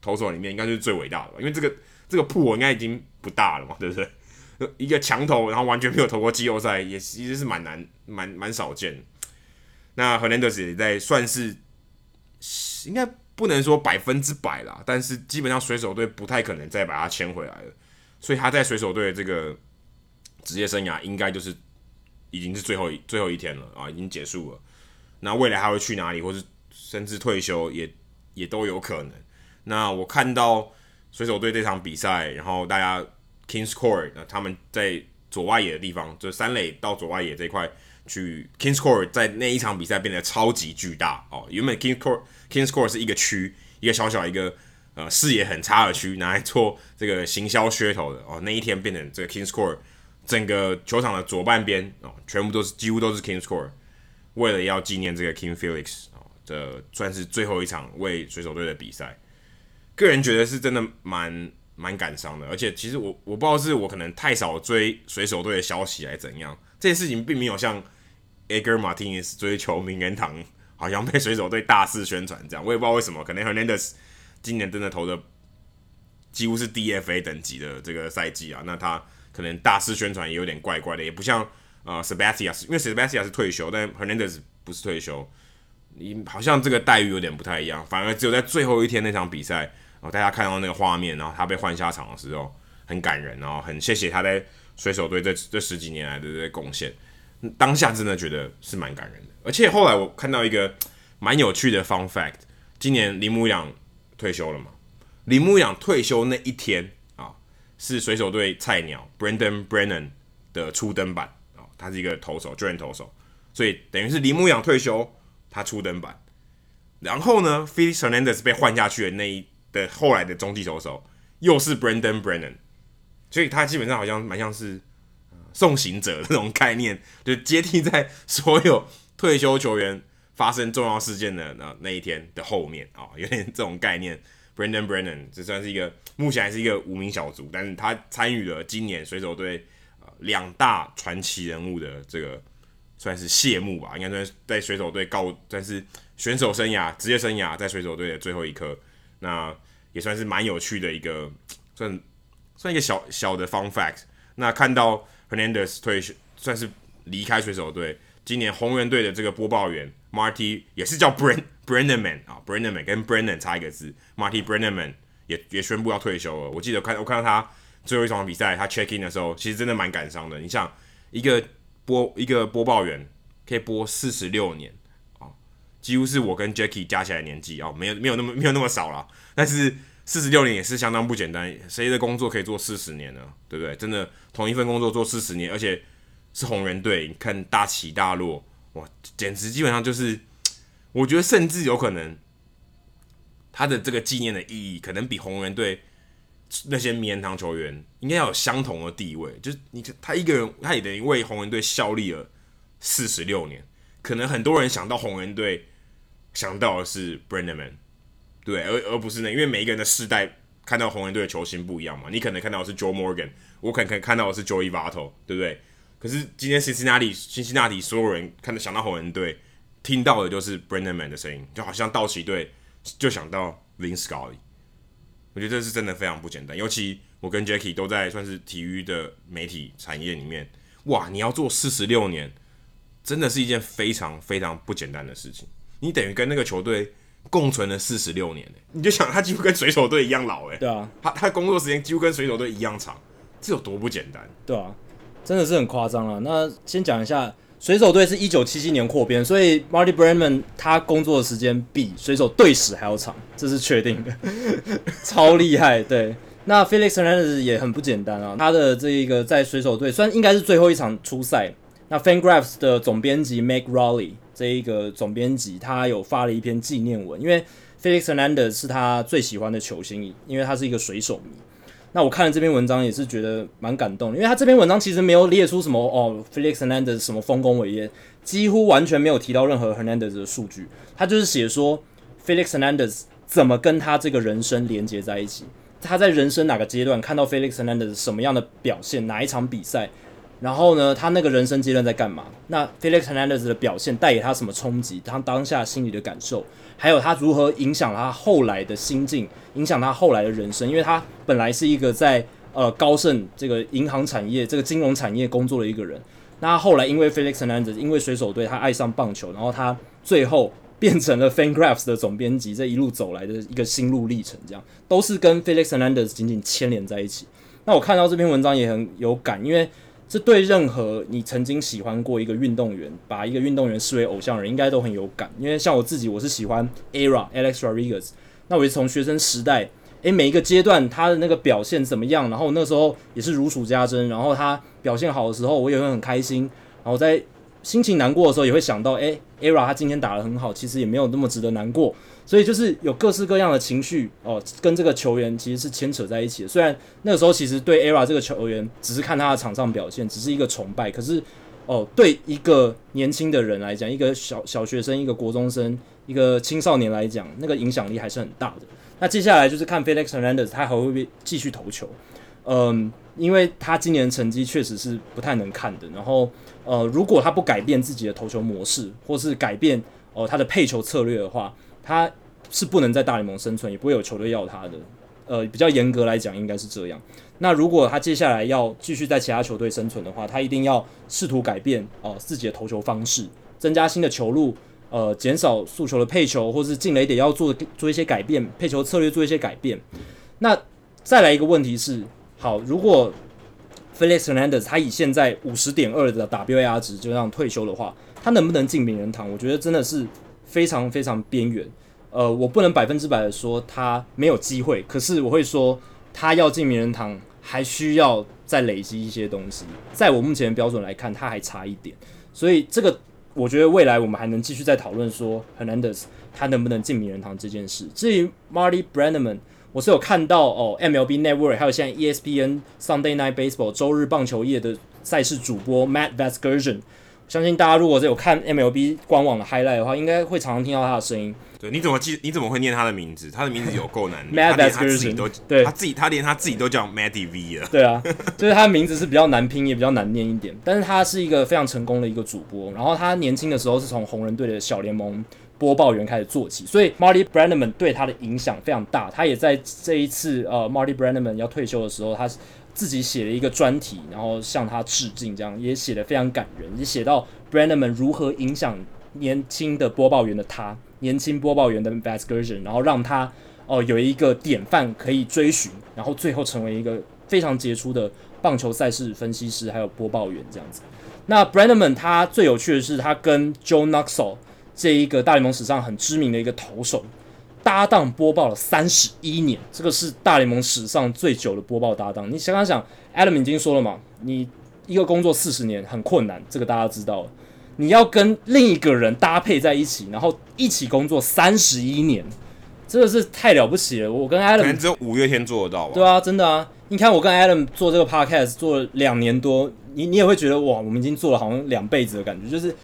投手里面，应该就是最伟大的吧？因为这个这个铺我应该已经不大了嘛，对不对？一个强投，然后完全没有投过季后赛，也其实是蛮难、蛮蛮少见。那 Hernandez 也在算是应该不能说百分之百啦，但是基本上水手队不太可能再把他签回来了，所以他在水手队的这个职业生涯应该就是已经是最后最后一天了啊，已经结束了。那未来还会去哪里，或是甚至退休也也都有可能。那我看到水手队这场比赛，然后大家 Kings Court，那他们在左外野的地方，就三垒到左外野这块去 Kings Court，在那一场比赛变得超级巨大哦。原本 Kings Court Kings Court 是一个区，一个小小一个呃视野很差的区，拿来做这个行销噱头的哦。那一天变成这个 Kings Court，整个球场的左半边哦，全部都是几乎都是 Kings Court。为了要纪念这个 King Felix 哦，这算是最后一场为水手队的比赛，个人觉得是真的蛮蛮感伤的。而且其实我我不知道是我可能太少追水手队的消息还是怎样，这件事情并没有像 Edgar Martinez 追求名人堂，好像被水手队大肆宣传这样。我也不知道为什么，可能 Hernandez 今年真的投的几乎是 DFA 等级的这个赛季啊，那他可能大肆宣传也有点怪怪的，也不像。呃 Sebastian，因为 Sebastian 是退休，但 Hernandez 不是退休，你好像这个待遇有点不太一样。反而只有在最后一天那场比赛，然后大家看到那个画面，然后他被换下场的时候，很感人，然后很谢谢他在水手队这这十几年来的这些贡献。当下真的觉得是蛮感人的。而且后来我看到一个蛮有趣的 fun fact，今年铃木养退休了嘛？铃木养退休那一天啊，是水手队菜鸟 Brandon Brennan 的初登板啊。他是一个投手，救援投手，所以等于是铃木养退休，他初登板。然后呢，Felix Hernandez 被换下去的那一的后来的中继投手又是 Brandon Brennan，所以他基本上好像蛮像是送行者这种概念，(laughs) 就接替在所有退休球员发生重要事件的那那一天的后面啊、有点这种概念。(laughs) Brandon Brennan 这算是一个目前还是一个无名小卒，但是他参与了今年水手队。两大传奇人物的这个算是谢幕吧，应该算在水手队告，算是选手生涯、职业生涯在水手队的最后一刻，那也算是蛮有趣的一个，算算一个小小的 fun fact。那看到 Hernandez 退休，算是离开水手队，今年红人队的这个播报员 Marty 也是叫 Bren (laughs) Brennaman 啊，Brennaman 跟 Brennan 差一个字，Marty Brennaman 也也宣布要退休了。我记得看我看到他。最后一场比赛，他 check in 的时候，其实真的蛮感伤的。你像一个播一个播报员，可以播四十六年啊、几乎是我跟 Jackie 加起来年纪啊、哦，没有没有那么没有那么少了。但是四十六年也是相当不简单，谁的工作可以做四十年呢？对不对？真的同一份工作做四十年，而且是红人队，你看大起大落，哇，简直基本上就是，我觉得甚至有可能他的这个纪念的意义，可能比红人队。那些名人堂球员应该要有相同的地位，就是你他一个人，他也等于为红人队效力了四十六年。可能很多人想到红人队，想到的是 Brennaman，对，而而不是那，因为每一个人的世代看到红人队的球星不一样嘛。你可能看到的是 Joe Morgan，我可能看到的是 Joey Votto，对不对？可是今天辛辛那提，辛辛那提所有人看到想到红人队，听到的就是 Brandon Man 的声音，就好像道奇队就想到 Vin Scully。我觉得这是真的非常不简单，尤其我跟 Jackie 都在算是体育的媒体产业里面，哇，你要做四十六年，真的是一件非常非常不简单的事情。你等于跟那个球队共存了四十六年，你就想他几乎跟水手队一样老，诶，对啊，他他工作时间几乎跟水手队一样长，这有多不简单？对啊，真的是很夸张了。那先讲一下。水手队是一九七七年扩编，所以 Marty Brennaman 他工作的时间比水手队史还要长，这是确定的，(laughs) 超厉害。对，那 Felix Hernandez 也很不简单啊，他的这一个在水手队，虽然应该是最后一场出赛。那 Fangraphs 的总编辑 Meg Rowley 这一个总编辑，他有发了一篇纪念文，因为 Felix Hernandez 是他最喜欢的球星，因为他是一个水手迷。那我看了这篇文章也是觉得蛮感动，因为他这篇文章其实没有列出什么哦，Felix Hernandez 什么丰功伟业，几乎完全没有提到任何 Hernandez 的数据，他就是写说 Felix Hernandez 怎么跟他这个人生连接在一起，他在人生哪个阶段看到 Felix Hernandez 什么样的表现，哪一场比赛，然后呢，他那个人生阶段在干嘛？那 Felix Hernandez 的表现带给他什么冲击？他当下心里的感受？还有他如何影响他后来的心境，影响他后来的人生？因为他本来是一个在呃高盛这个银行产业、这个金融产业工作的一个人。那他后来因为 Felix Hernandez，因为水手队，他爱上棒球，然后他最后变成了 FanGraphs 的总编辑，这一路走来的一个心路历程，这样都是跟 Felix Hernandez 紧紧牵连在一起。那我看到这篇文章也很有感，因为这对任何你曾经喜欢过一个运动员，把一个运动员视为偶像的人，应该都很有感。因为像我自己，我是喜欢 ERA Alex Rodriguez，那我是从学生时代，诶，每一个阶段他的那个表现怎么样，然后那时候也是如数家珍，然后他表现好的时候，我也会很开心，然后在。心情难过的时候，也会想到，诶 ERA 他今天打得很好，其实也没有那么值得难过，所以就是有各式各样的情绪哦，跟这个球员其实是牵扯在一起的。虽然那个时候其实对 ERA 这个球员只是看他的场上表现，只是一个崇拜，可是哦，对一个年轻的人来讲，一个小小学生、一个国中生、一个青少年来讲，那个影响力还是很大的。那接下来就是看 Felix Hernandez 他还会不会继续投球？嗯，因为他今年成绩确实是不太能看的，然后。呃，如果他不改变自己的投球模式，或是改变哦、呃、他的配球策略的话，他是不能在大联盟生存，也不会有球队要他的。呃，比较严格来讲，应该是这样。那如果他接下来要继续在其他球队生存的话，他一定要试图改变哦、呃、自己的投球方式，增加新的球路，呃，减少速球的配球，或是进垒点要做做一些改变，配球策略做一些改变。那再来一个问题是，好，如果 Felix Hernandez 他以现在五十点二的 WAR 值就这样退休的话，他能不能进名人堂？我觉得真的是非常非常边缘。呃，我不能百分之百的说他没有机会，可是我会说他要进名人堂还需要再累积一些东西。在我目前的标准来看，他还差一点。所以这个我觉得未来我们还能继续再讨论说 Hernandez 他能不能进名人堂这件事。至于 Marty Brennaman。我是有看到哦，MLB Network 还有现在 ESPN Sunday Night Baseball 周日棒球夜的赛事主播 Matt Vasgersian，相信大家如果是有看 MLB 官网的 highlight 的话，应该会常常听到他的声音。对，你怎么记？你怎么会念他的名字？他的名字有够难，Matt Vasgersian 都对，他自己他连他自己都叫 Matty V 了。对啊，就是他的名字是比较难拼，也比较难念一点。但是他是一个非常成功的一个主播，然后他年轻的时候是从红人队的小联盟。播报员开始做起，所以 Marty Brennaman 对他的影响非常大。他也在这一次呃 Marty Brennaman 要退休的时候，他自己写了一个专题，然后向他致敬，这样也写得非常感人，也写到 Brennaman 如何影响年轻的播报员的他，年轻播报员的 Vasgersian，然后让他哦、呃、有一个典范可以追寻，然后最后成为一个非常杰出的棒球赛事分析师还有播报员这样子。那 Brennaman 他最有趣的是他跟 Joe Nuxhall 这一个大联盟史上很知名的一个投手搭档播报了三十一年，这个是大联盟史上最久的播报搭档。你想想想，Adam 已经说了嘛，你一个工作四十年很困难，这个大家知道了。你要跟另一个人搭配在一起，然后一起工作三十一年，真的是太了不起了。我跟 Adam 可能只有五月天做得到吧？对啊，真的啊。你看我跟 Adam 做这个 Podcast 做了两年多。你你也会觉得哇，我们已经做了好像两辈子的感觉，就是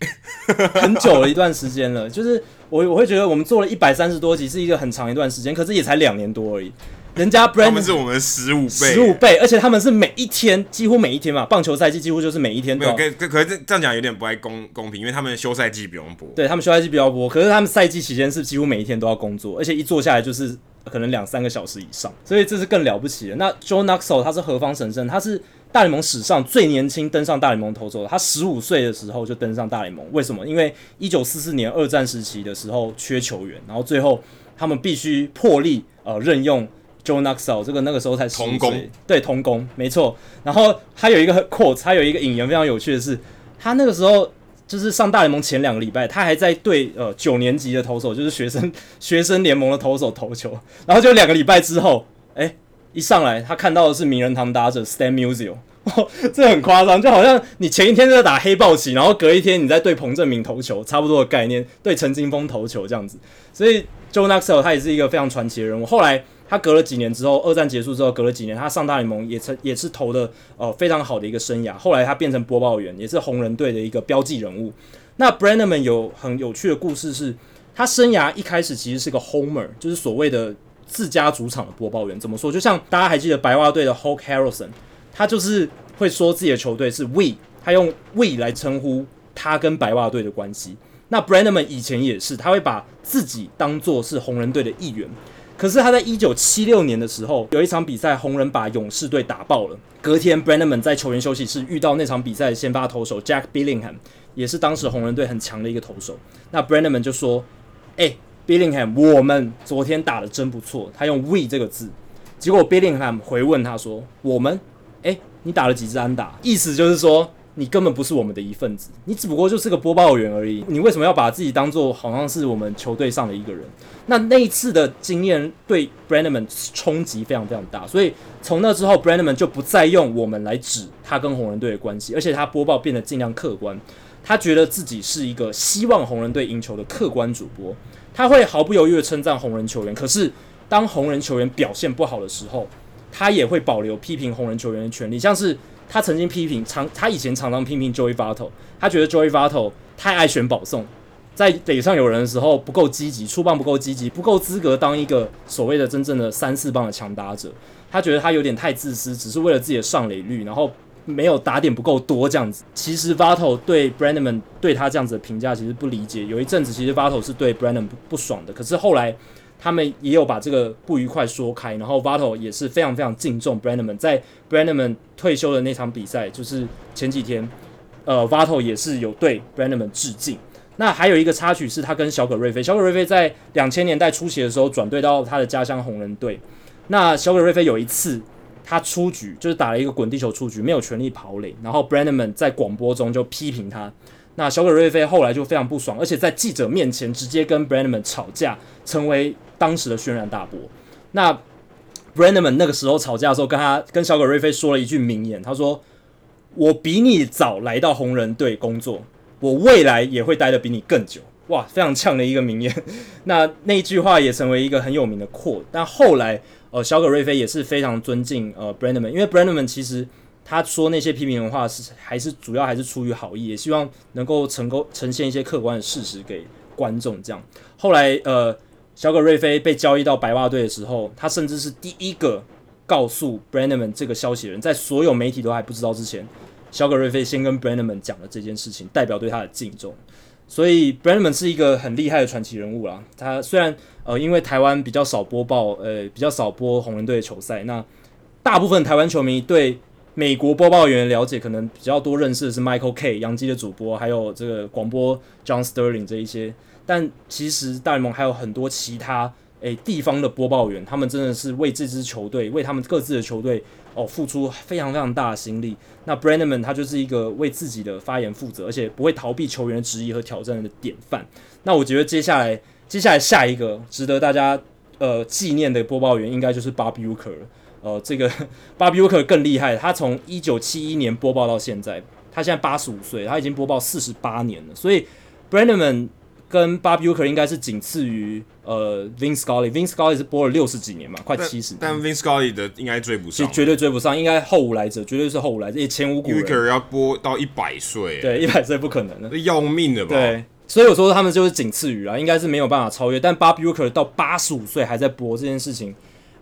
很久了一段时间了。就是我我会觉得我们做了一百三十多集是一个很长一段时间，可是也才两年多而已。人家 Brand 他们是我们的十五倍，十五倍，而且他们是每一天，几乎每一天嘛，棒球赛季几乎就是每一天都。没有，可可是这样讲有点不太公公平，因为他们休赛季不用播。对，他们休赛季不要播，可是他们赛季期间是几乎每一天都要工作，而且一坐下来就是可能两三个小时以上，所以这是更了不起的。那 Joe Nuxhall 他是何方神圣？他是。大联盟史上最年轻登上大联盟投手，他十五岁的时候就登上大联盟。为什么？因为一九四四年二战时期的时候缺球员，然后最后他们必须破例呃任用 Joe Nuxhall，这个那个时候才十五岁，对同工没错。然后他有一个 quote，他有一个引言非常有趣的是，他那个时候就是上大联盟前两个礼拜，他还在对呃九年级的投手，就是学生 (laughs) 学生联盟的投手投球，然后就两个礼拜之后，哎、欸。一上来，他看到的是名人堂打者 Stan Musial，哇，(laughs) 这很夸张，就好像你前一天在打黑豹旗，然后隔一天你在对彭政闵投球，差不多的概念，对陈金峰投球这样子。所以 Joe Nuxhall 他也是一个非常传奇的人物。后来他隔了几年之后，二战结束之后，隔了几年，他上大联盟也成也是投的呃非常好的一个生涯。后来他变成播报员，也是红人队的一个标记人物。那 Brennaman 有很有趣的故事是，他生涯一开始其实是个 Homer，就是所谓的。自家主场的播报员怎么说？就像大家还记得白袜队的 Hoke Harrelson，他就是会说自己的球队是 We，他用 We 来称呼他跟白袜队的关系。那 Brennaman 以前也是，他会把自己当作是红人队的一员。可是他在一九七六年的时候，有一场比赛，红人把勇士队打爆了。隔天，Brennaman 在球员休息室遇到那场比赛的先发投手 Jack Billingham，也是当时红人队很强的一个投手。那 Brennaman 就说。哎、，Billingham，我们昨天打得真不错。”他用 “we” 这个字，结果 Billingham 回问他说：“我们，哎、你打了几支安打？”意思就是说。你根本不是我们的一份子，你只不过就是个播报员而已。你为什么要把自己当做好像是我们球队上的一个人？那那一次的经验对 Brennaman 冲击非常非常大，所以从那之后，Brennaman 就不再用我们来指他跟红人队的关系，而且他播报变得尽量客观。他觉得自己是一个希望红人队赢球的客观主播，他会毫不犹豫地称赞红人球员。可是当红人球员表现不好的时候，他也会保留批评红人球员的权利，像是。他曾经批评常，他以前常常批评 Joey Votto，他觉得 Joey Votto 太爱选保送，在垒上有人的时候不够积极，出棒不够积极，不够资格当一个所谓的真正的三四棒的强打者。他觉得他有点太自私，只是为了自己的上垒率，然后没有打点不够多这样子。其实 Vato 对 Brennaman 对他这样子的评价其实不理解。有一阵子其实 Vato 是对 Brennaman 不，不爽的，可是后来。他们也有把这个不愉快说开，然后 Vato 也是非常非常敬重 Brennaman，在 Brennaman 退休的那场比赛，就是前几天，呃，Vato 也是有对 Brennaman 致敬。那还有一个插曲是他跟小葛瑞菲，小葛瑞菲在两千年代初期的时候转队到他的家乡红人队。那小葛瑞菲有一次他出局，就是打了一个滚地球出局，没有权利跑垒，然后 Brennaman 在广播中就批评他。那小葛瑞菲后来就非常不爽，而且在记者面前直接跟 Brennaman 吵架，成为。当时的轩然大波。那 Brennaman 那个时候吵架的时候，跟他跟小葛瑞菲说了一句名言，他说：“我比你早来到红人队工作，我未来也会待得比你更久。”哇，非常呛的一个名言。那那句话也成为一个很有名的 quote。但后来，呃，小葛瑞菲也是非常尊敬呃 Brennaman，因为 Brennaman 其实他说那些批评的话是还是主要还是出于好意，也希望能够成功呈现一些客观的事实给观众。这样，后来呃。小葛瑞菲被交易到白袜队的时候，他甚至是第一个告诉 Brennaman 这个消息的人，在所有媒体都还不知道之前，小葛瑞菲先跟 Brennaman 讲了这件事情，代表对他的敬重。所以 Brennaman 是一个很厉害的传奇人物啦。他虽然呃，因为台湾比较少播报，呃，比较少播红人队的球赛，那大部分台湾球迷对美国播报员的了解可能比较多，认识的是 Michael K 杨基的主播，还有这个广播 John Sterling 这一些。但其实大联盟还有很多其他诶、地方的播报员，他们真的是为这支球队、为他们各自的球队哦付出非常非常大的心力。那 Brennaman 他就是一个为自己的发言负责，而且不会逃避球员的质疑和挑战的典范。那我觉得接下来接下来下一个值得大家呃纪念的播报员，应该就是 Bob Uecker 了。呃，这个 (laughs) Bob Uecker 更厉害，他从一九七一年播报到现在，他现在八十五岁，他已经播报四十八年了。所以 Brennaman 跟 Bob Uecker 应该是仅次于呃 Vin Scully，Vin Scully 是播了六十几年嘛，快七十年。但 Vin Scully 的应该追不上，绝对追不上，应该后无来者，绝对是后无来者，也前无古人。Uecker 要播到一百岁，对，一百岁不可能的，要命的吧？对，所以我说他们就是仅次于啊，应该是没有办法超越。但 Bob Uecker 到八十五岁还在播这件事情。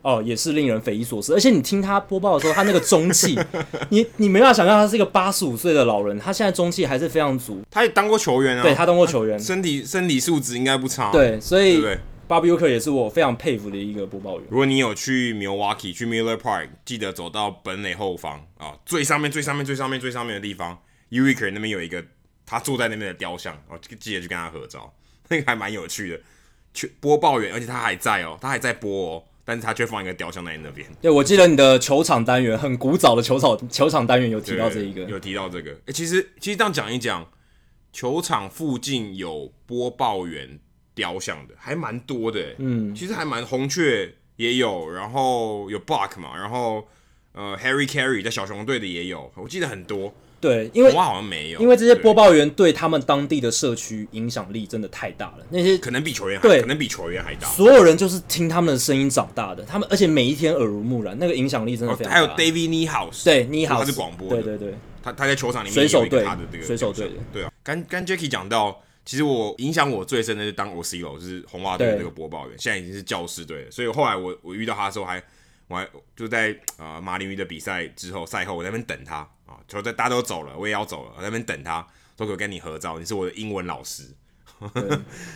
哦，也是令人匪夷所思。而且你听他播报的时候，他那个中气，(laughs) 你你没办法想象他是一个八十五岁的老人，他现在中气还是非常足。他也当过球员啊，对他当过球员，身体身体素质应该不差。对，所以 Bob Uecker 也是我非常佩服的一个播报员。如果你有去 Milwaukee 去 Miller Park，记得走到本垒后方啊、哦，最上面最上面最上面最上面的地方，Uecker 那边有一个他坐在那边的雕像哦，记得去跟他合照，(laughs) 那个还蛮有趣的。去播报员，而且他还在哦，他还在播哦。但是他却放一个雕像在那边。对，我记得你的球场单元很古早的球场球场单元有提到这一个，有提到这个。哎、欸，其实其实这样讲一讲，球场附近有播报员雕像的还蛮多的。嗯，其实还蛮红雀也有，然后有 Buck 嘛，然后呃 Harry Carey 在小熊队的也有，我记得很多。对，因为我好像没有，因为这些播报员对他们当地的社区影响力真的太大了。那些可能比球员还对，可能比球员还大。所有人就是听他们的声音长大的，他们而且每一天耳濡目染，那个影响力真的非常大。还有 David Niehaus，对，Niehaus 他是广播的，对对对，他他在球场里面水手队他的这个水手队的，对啊。刚刚 Jackie 讲到，其实我影响我最深的是当 Orsillo，就是红袜队的这个播报员，现在已经是教士队了。所以后来我我遇到他的时候还。我还就在啊、呃、马林鱼的比赛之后赛后，我在那边等他啊，球队大家都走了，我也要走了，我在那边等他，都可以跟你合照，你是我的英文老师，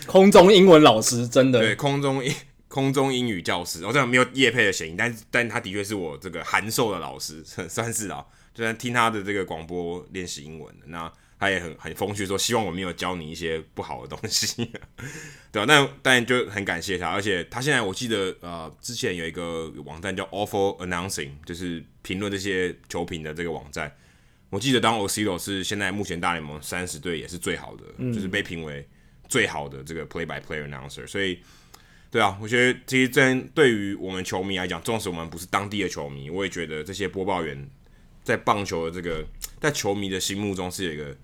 空中英文老师，真的，对，空中英空中英语教师，我这样没有叶配的嫌疑，但但他的确是我这个函授的老师，(laughs) 算是啊，就算听他的这个广播练习英文的。那他也很很风趣说，希望我没有教你一些不好的东西，(laughs) 对吧、啊？但但就很感谢他，而且他现在我记得呃，之前有一个网站叫 Awful Announcing，就是评论这些球评的这个网站。我记得当 Ocilo 是现在目前大联盟三十队也是最好的，嗯、就是被评为最好的这个 Play by Play Announcer。所以，对啊，我觉得其实真对于我们球迷来讲，纵使我们不是当地的球迷，我也觉得这些播报员在棒球的这个在球迷的心目中是有一个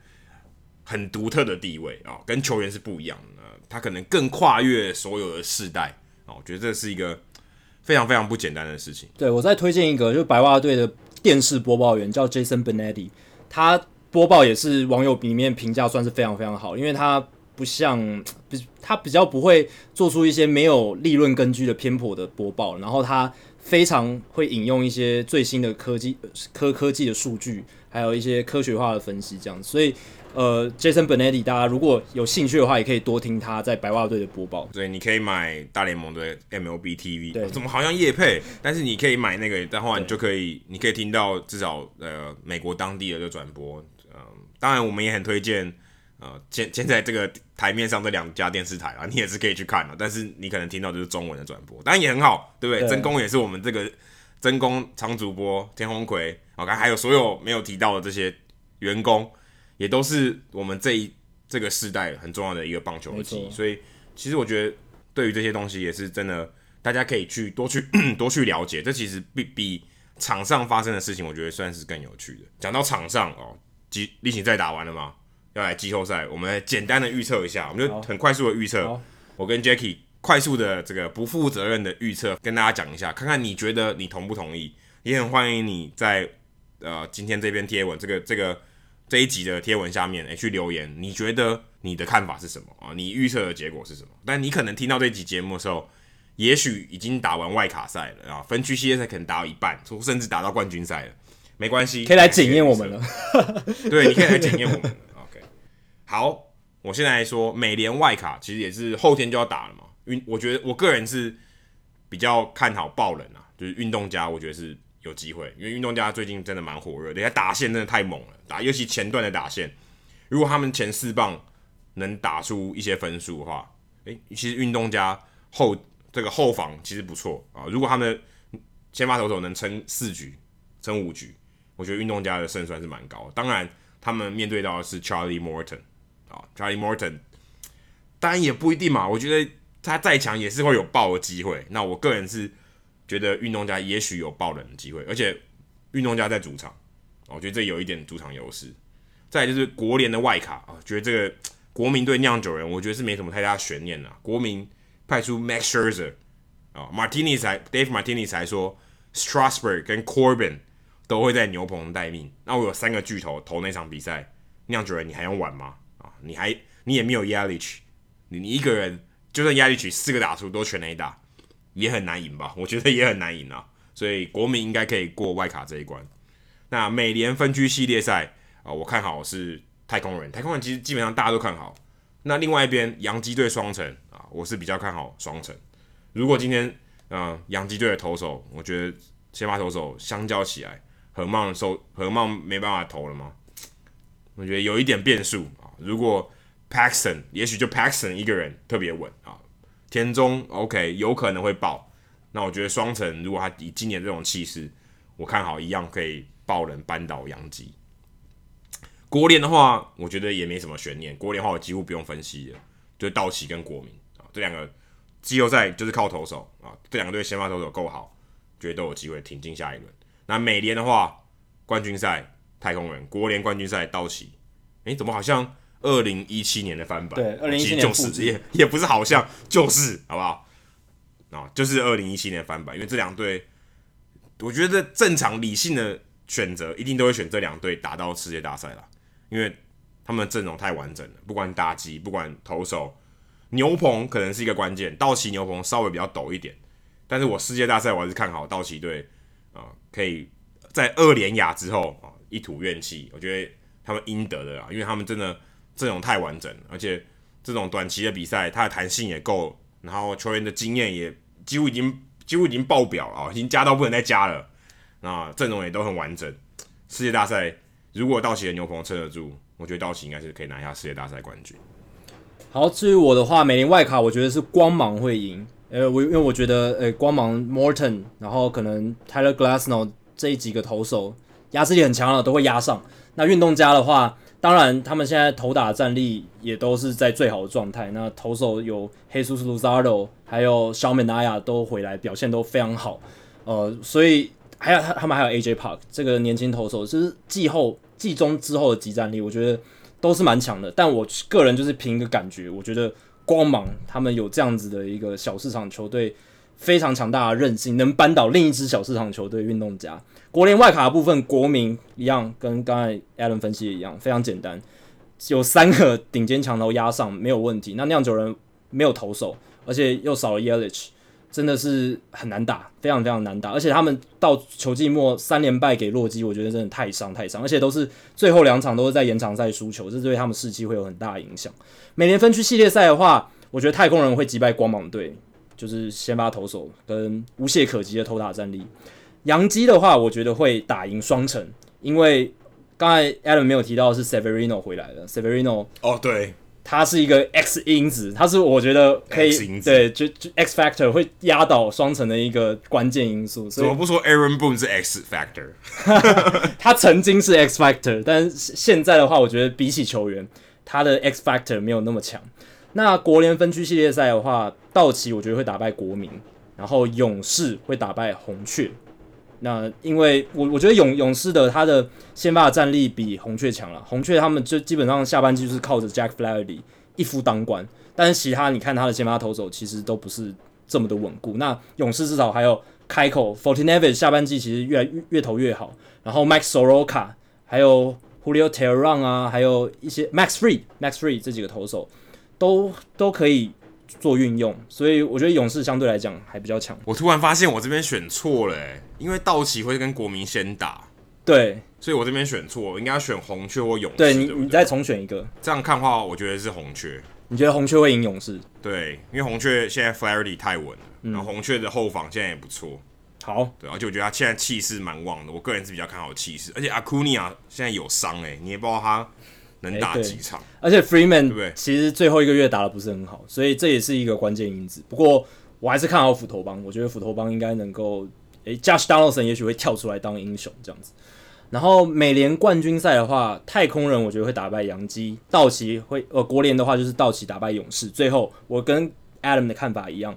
很独特的地位啊、跟球员是不一样的。他可能更跨越所有的世代啊、我觉得这是一个非常非常不简单的事情。对，我再推荐一个，就是白袜队的。电视播报员叫 Jason Benetti，他播报也是网友里面评价算是非常非常好，因为他不像比，(tsk) 他比较不会做出一些没有立论根据的偏颇的播报，然后他非常会引用一些最新的科技科科技的数据，还有一些科学化的分析，这样子，所以。呃，Jason Benetti，大家如果有兴趣的话，也可以多听他在白袜队的播报。对，你可以买大联盟的 MLB TV。对，怎么好像夜配？但是你可以买那个，但后来你就可以，你可以听到至少呃美国当地的这转播。嗯、呃，当然我们也很推荐呃现现在这个台面上这两家电视台啊，你也是可以去看的。但是你可能听到就是中文的转播，当然也很好，对不对？真宫也是我们这个真宫长主播天鸿魁，OK，还有所有没有提到的这些员工。也都是我们这一这个世代很重要的一个棒球机，所以其实我觉得对于这些东西也是真的，大家可以去多去 (clears throat) 多去了解。这其实比比场上发生的事情，我觉得算是更有趣的。讲到场上哦，季例行赛打完了吗？要来季后赛，我们来简单的预测一下，我们就很快速的预测。我跟 Jacky 快速的这个不负责任的预测，跟大家讲一下，看看你觉得你同不同意？也很欢迎你在呃今天这篇贴文这个这个。这一集的贴文下面，诶，去留言，你觉得你的看法是什么啊？你预测的结果是什么？但你可能听到这集节目的时候，也许已经打完外卡赛了啊，分区系列赛可能打到一半，甚至打到冠军赛了，没关系，可以来检验我们了。(laughs) 对，你可以来检验我们了。OK，好，我现在来说，美联外卡其实也是后天就要打了嘛。运，我觉得我个人是比较看好爆冷啊，就是运动家，我觉得是。有机会，因为运动家最近真的蛮火热的，人家打线真的太猛了，打尤其前段的打线，如果他们前四棒能打出一些分数的话，诶、其实运动家后这个后防其实不错啊。如果他们先发投手能撑四局、撑五局，我觉得运动家的胜算是蛮高。当然，他们面对到的是 Charlie Morton 啊，Charlie Morton，当然也不一定嘛。我觉得他再强也是会有爆的机会。那我个人是。觉得运动家也许有爆冷的机会，而且运动家在主场，我觉得这有一点主场优势。再就是国联的外卡啊，觉得这个国民对酿酒人，我觉得是没什么太大悬念的。国民派出 Max Scherzer 啊，Martinez 还 Dave Martinez 还说 Strasburg 跟 Corbin 都会在牛棚待命。那我有三个巨头投那场比赛，酿酒人你还用玩吗？啊，你还你也没有 Yelich，你你一个人就算 Yelich 四个打出都全垒打。也很难赢吧？(laughs) 我觉得也很难赢啊，所以国民应该可以过外卡这一关。那美联分区系列赛啊，我看好是太空人。太空人其实基本上大家都看好。那另外一边洋基队双城啊，我是比较看好双城。如果今天嗯洋基队的投手，我觉得先发投手相较起来，何曼收何曼没办法投了吗？我觉得有一点变数啊。如果 Paxton 也许就 Paxton 一个人特别稳啊。田中 OK 有可能会爆，那我觉得双城如果他以今年这种气势，我看好一样可以爆冷扳倒洋基。国联的话，我觉得也没什么悬念，国联的话我几乎不用分析了，就道奇跟国民啊这两个季后赛就是靠投手啊，这两个队先发投手够好，觉得都有机会挺进下一轮。那美联的话，冠军赛太空人，国联冠军赛道奇，诶，怎么好像？二零一七年的翻版，对，二零一七年就是也也不是好像就是好不好？啊，就是二零一七年的翻版，因为这两队，我觉得正常理性的选择一定都会选这两队打到世界大赛了，因为他们的阵容太完整了，不管打击，不管投手，牛棚可能是一个关键，道奇牛棚稍微比较陡一点，但是我世界大赛我还是看好道奇队啊，可以在二连亚之后啊一吐怨气，我觉得他们应得的啦，因为他们真的。阵容太完整，而且这种短期的比赛，它的弹性也够，然后球员的经验也几乎已经几乎已经爆表了啊，已经加到不能再加了。那阵容也都很完整。世界大赛如果道奇的牛棚撑得住，我觉得道奇应该是可以拿下世界大赛冠军。好，至于我的话，美联外卡我觉得是光芒会赢。呃，我因为我觉得，呃，光芒 Morton，然后可能 Tyler Glasnow 这几个投手压制力很强了，都会压上。那运动家的话，当然他们现在投打战力也都是在最好的状态。那投手有黑叔叔 Luzardo，还有 Sean Manaea 都回来，表现都非常好。呃，所以还有他他们还有 AJ Park 这个年轻投手，就是季后季中之后的集战力，我觉得都是蛮强的。但我个人就是凭一个感觉，我觉得。光芒，他们有这样子的一个小市场球队，非常强大的韧性，能扳倒另一支小市场球队运动家。国联外卡的部分，国民一样，跟刚才 Adam 分析的一样，非常简单，有三个顶尖强投压上没有问题。那酿酒人没有投手，而且又少了 Yelich。真的是很难打，非常非常难打，而且他们到球季末三连败给洛基，我觉得真的太伤太伤，而且都是最后两场都是在延长赛输球，这对他们士气会有很大的影响。美联分区系列赛的话，我觉得太空人会击败光芒队，就是先发投手跟无懈可击的投打战力。洋基的话，我觉得会打赢双城，因为刚才 Adam 没有提到是 Severino 回来了，Severino 哦对。他是一个 X 因子，他是我觉得可以对，就就 X factor 会压倒双城的一个关键因素。怎么不说 Aaron Boone 是 X factor？(laughs) 他曾经是 X factor，但是现在的话，我觉得比起球员，他的 X factor 没有那么强。那国联分区系列赛的话，道奇我觉得会打败国民，然后勇士会打败红雀。那因为我我觉得勇勇士的他的先发的战力比红雀强了，红雀他们就基本上下半季就是靠着 Jack Flaherty 一夫当关，但是其他你看他的先发投手其实都不是这么的稳固。那勇士至少还有开口 Foltynewicz 下半季其实越来越越投越好，然后 Max Soroka 还有 Julio Teheran 啊，还有一些 Max Free、Max Free 这几个投手都都可以。做运用，所以我觉得勇士相对来讲还比较强。我突然发现我这边选错了，因为道奇会跟国民先打，对，所以我这边选错，我应该要选红雀或勇士。对你，对对你再重选一个。这样看的话，我觉得是红雀。你觉得红雀会赢勇士？对，因为红雀现在 Flaherty 太稳了，嗯，然后红雀的后防现在也不错。好，对，而且我觉得他现在气势蛮旺的，我个人是比较看好气势。而且阿库尼亚现在有伤，哎，你也不知道他。能打几场？欸、而且 Freeman 其实最后一个月打的不是很好，所以这也是一个关键因子。不过我还是看好斧头帮，我觉得斧头帮应该能够，诶、欸、Josh Donaldson 也许会跳出来当英雄这样子。然后美联冠军赛的话，太空人我觉得会打败洋基，道奇会呃国联的话就是道奇打败勇士。最后我跟 Adam 的看法一样，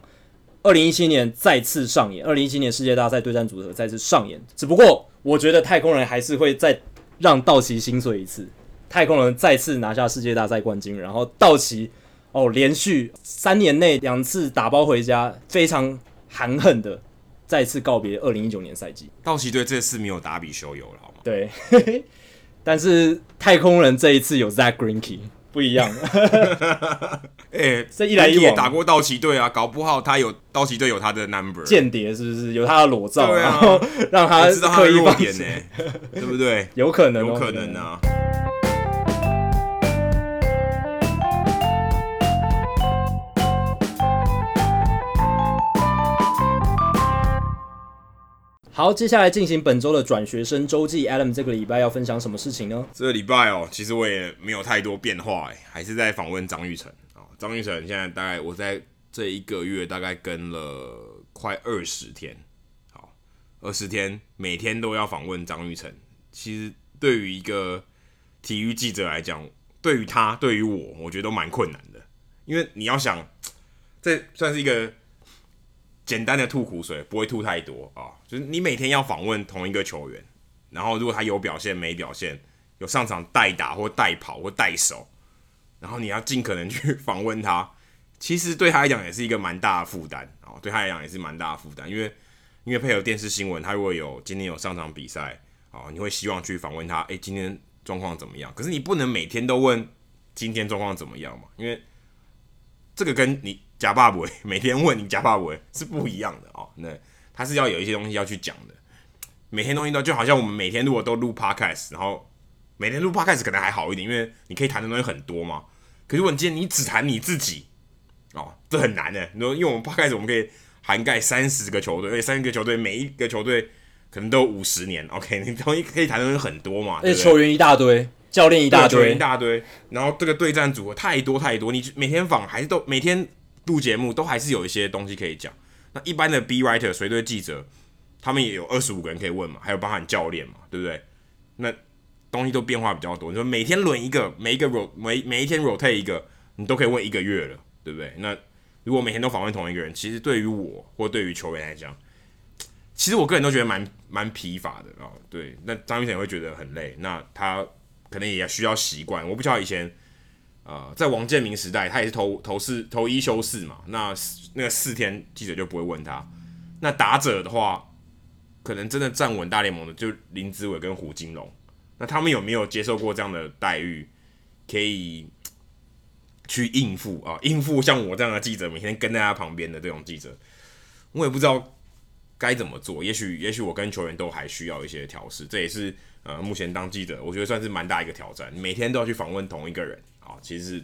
二零一七年再次上演，二零一七年世界大赛对战组合再次上演。只不过我觉得太空人还是会再让道奇心碎一次。太空人再次拿下世界大赛冠军，然后道奇哦，连续三年内两次打包回家，非常含恨的再次告别二零一九年赛季。道奇队这次没有打比修友了，好吗？对，(laughs) 但是太空人这一次有 Zack Greinke，不一样。(laughs) 哎、欸，(laughs) 这一来一往打过道奇队啊，搞不好他有道奇队有他的 number 间谍是不是？有他的裸照，啊、然后让他知道他的弱点呢，对不对？有可能，有可能啊。好，接下来进行本周的转学生周记。Adam 这个礼拜要分享什么事情呢？这个礼拜哦，其实我也没有太多变化，哎，还是在访问张玉成啊。张玉成现在大概我在这一个月大概跟了快二十天，好，二十天每天都要访问张玉成。其实对于一个体育记者来讲，对于他，对于我，我觉得都蛮困难的，因为你要想，这算是一个。简单的吐苦水，不会吐太多啊、哦。就是你每天要访问同一个球员，然后如果他有表现没表现，有上场代打或代跑或代守，然后你要尽可能去访问他，其实对他来讲也是一个蛮大的负担啊。(laughs) 对他来讲也是蛮大的负担，因为因为配合电视新闻，他如果有今天有上场比赛啊、哦，你会希望去访问他，诶，今天状况怎么样？可是你不能每天都问今天状况怎么样嘛，因为这个跟你。假爸爸每天问你假爸爸是不一样的哦，那他是要有一些东西要去讲的，每天东西都就好像我们每天如果都录 podcast，然后每天录 podcast 可能还好一点，因为你可以谈的东西很多嘛。可是如果你今天你只谈你自己，哦，这很难的。你说因为我们 podcast 我们可以涵盖三十个球队，而且三十个球队每一个球队可能都有五十年，OK，你东西可以谈的东西很多嘛。那球员一大堆。教练一大堆，一大堆，然后这个对战组合太多太多，你每天访还是都每天录节目，都还是有一些东西可以讲。那一般的 B writer 随队记者，他们也有二十五个人可以问嘛，还有包含教练嘛，对不对？那东西都变化比较多。你说每天轮一个，每一个 ro 每每一天 rotate 一个，你都可以问一个月了，对不对？那如果每天都访问同一个人，其实对于我或对于球员来讲，其实我个人都觉得蛮蛮疲乏的啊。对，那张育成也会觉得很累。那他可能也需要习惯。我不知道以前，呃，在王建民时代，他也是投投四投一休四嘛。那那个四天记者就不会问他。那打者的话，可能真的站稳大联盟的就林子伟跟胡金龙。那他们有没有接受过这样的待遇，可以去应付啊？应付像我这样的记者，每天跟在他旁边的这种记者，我也不知道该怎么做。也许，也许我跟球员都还需要一些调试。这也是呃，目前当记者，我觉得算是蛮大一个挑战。每天都要去访问同一个人啊，其实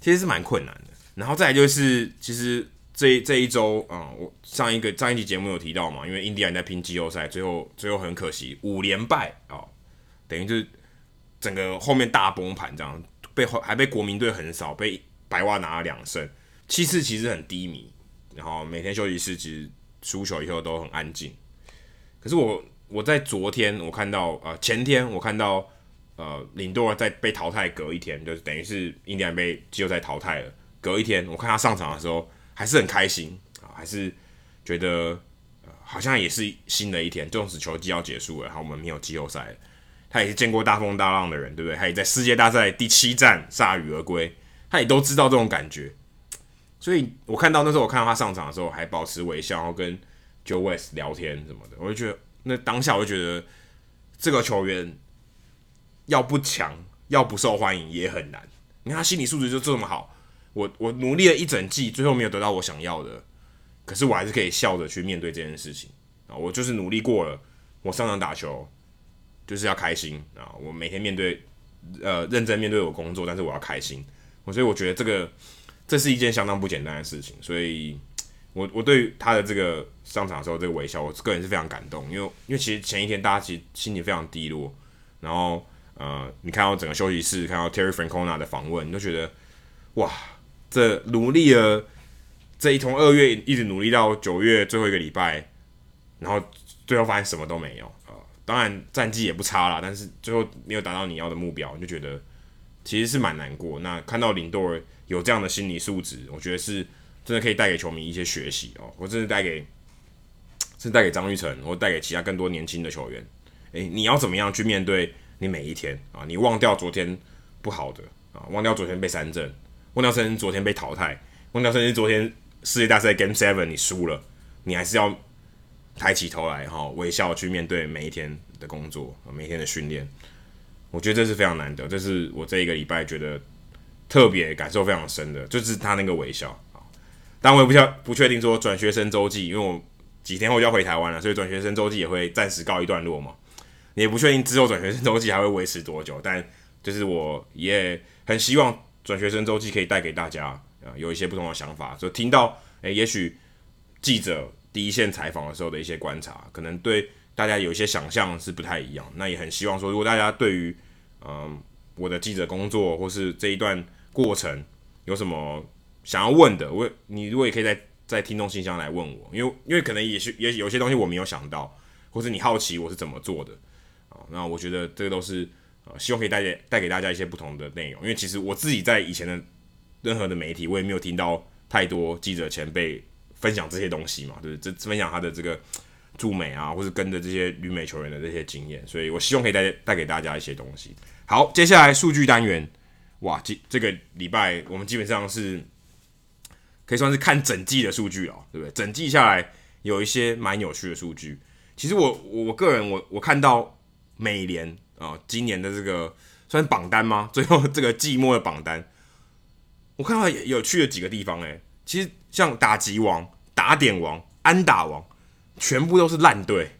其实是蛮困难的。然后再来就是，其实这这一周啊，我上一个上一期节目有提到嘛，因为印第安在拼季后赛，最后最后很可惜五连败啊，等于就是整个后面大崩盘这样。被还被国民队横扫，被白袜拿了两胜，气势其实很低迷。然后每天休息室其实输球以后都很安静。可是我我在昨天我看到呃前天我看到呃林多在被淘汰隔一天，就是等于是印第安被季后赛淘汰了。隔一天我看他上场的时候还是很开心啊，还是觉得、呃、好像也是新的一天。纵使球季要结束了，然后我们没有季后赛。他也是见过大风大浪的人，对不对？他也在世界大赛第七战铩羽而归，他也都知道这种感觉。所以我看到那时候，我看到他上场的时候还保持微笑，然后跟 Joe West 聊天什么的，我就觉得那当下我就觉得这个球员要不强，要不受欢迎也很难。你看他心理素质就这么好，我我努力了一整季，最后没有得到我想要的，可是我还是可以笑着去面对这件事情啊！我就是努力过了，我上场打球。就是要开心啊！我每天面对，呃，认真面对我工作，但是我要开心。我所以我觉得这个这是一件相当不简单的事情。所以我我对他的这个上场的时候这个微笑，我个人是非常感动。因为因为其实前一天大家其实心情非常低落，然后呃，你看到整个休息室，看到 Terry Francona 的访问，你都觉得哇，这努力了这一从二月一直努力到九月最后一个礼拜，然后最后发现什么都没有。呃当然战绩也不差啦，但是最后没有达到你要的目标，你就觉得其实是蛮难过。那看到林多尔有这样的心理素质，我觉得是真的可以带给球迷一些学习哦。我真的带给，是带给张玉成，或带给其他更多年轻的球员。诶，你要怎么样去面对你每一天啊？你忘掉昨天不好的啊，忘掉昨天被三振，忘掉甚至昨天被淘汰，忘掉甚至昨天世界大赛 Game Seven 你输了，你还是要。抬起头来，哈，微笑去面对每一天的工作，每一天的训练。我觉得这是非常难得，这是我这一个礼拜觉得特别感受非常深的，就是他那个微笑啊。但我也不确不确定说转学生周记，因为我几天后就要回台湾了，所以转学生周记也会暂时告一段落嘛。也不确定之后转学生周期还会维持多久，但就是我也很希望转学生周期可以带给大家啊有一些不同的想法，就听到诶、也许记者。第一线采访的时候的一些观察，可能对大家有一些想象是不太一样。那也很希望说，如果大家对于嗯我的记者工作或是这一段过程有什么想要问的，我你如果也可以在在听众信箱来问我，因为因为可能也是也有些东西我没有想到，或是你好奇我是怎么做的。那我觉得这个都是呃希望可以带给带给大家一些不同的内容，因为其实我自己在以前的任何的媒体，我也没有听到太多记者前辈。分享这些东西嘛，对，这分享他的这个驻美啊，或是跟着这些旅美球员的这些经验，所以我希望可以带带给大家一些东西。好，接下来数据单元，哇，这这个礼拜我们基本上是可以算是看整季的数据哦，对不对？整季下来有一些蛮有趣的数据。其实我我个人我我看到美联啊、哦，今年的这个算榜单吗？(laughs) 最后这个季末的榜单，我看到有趣的几个地方，诶，其实像打击王。打点王、安打王，全部都是烂队，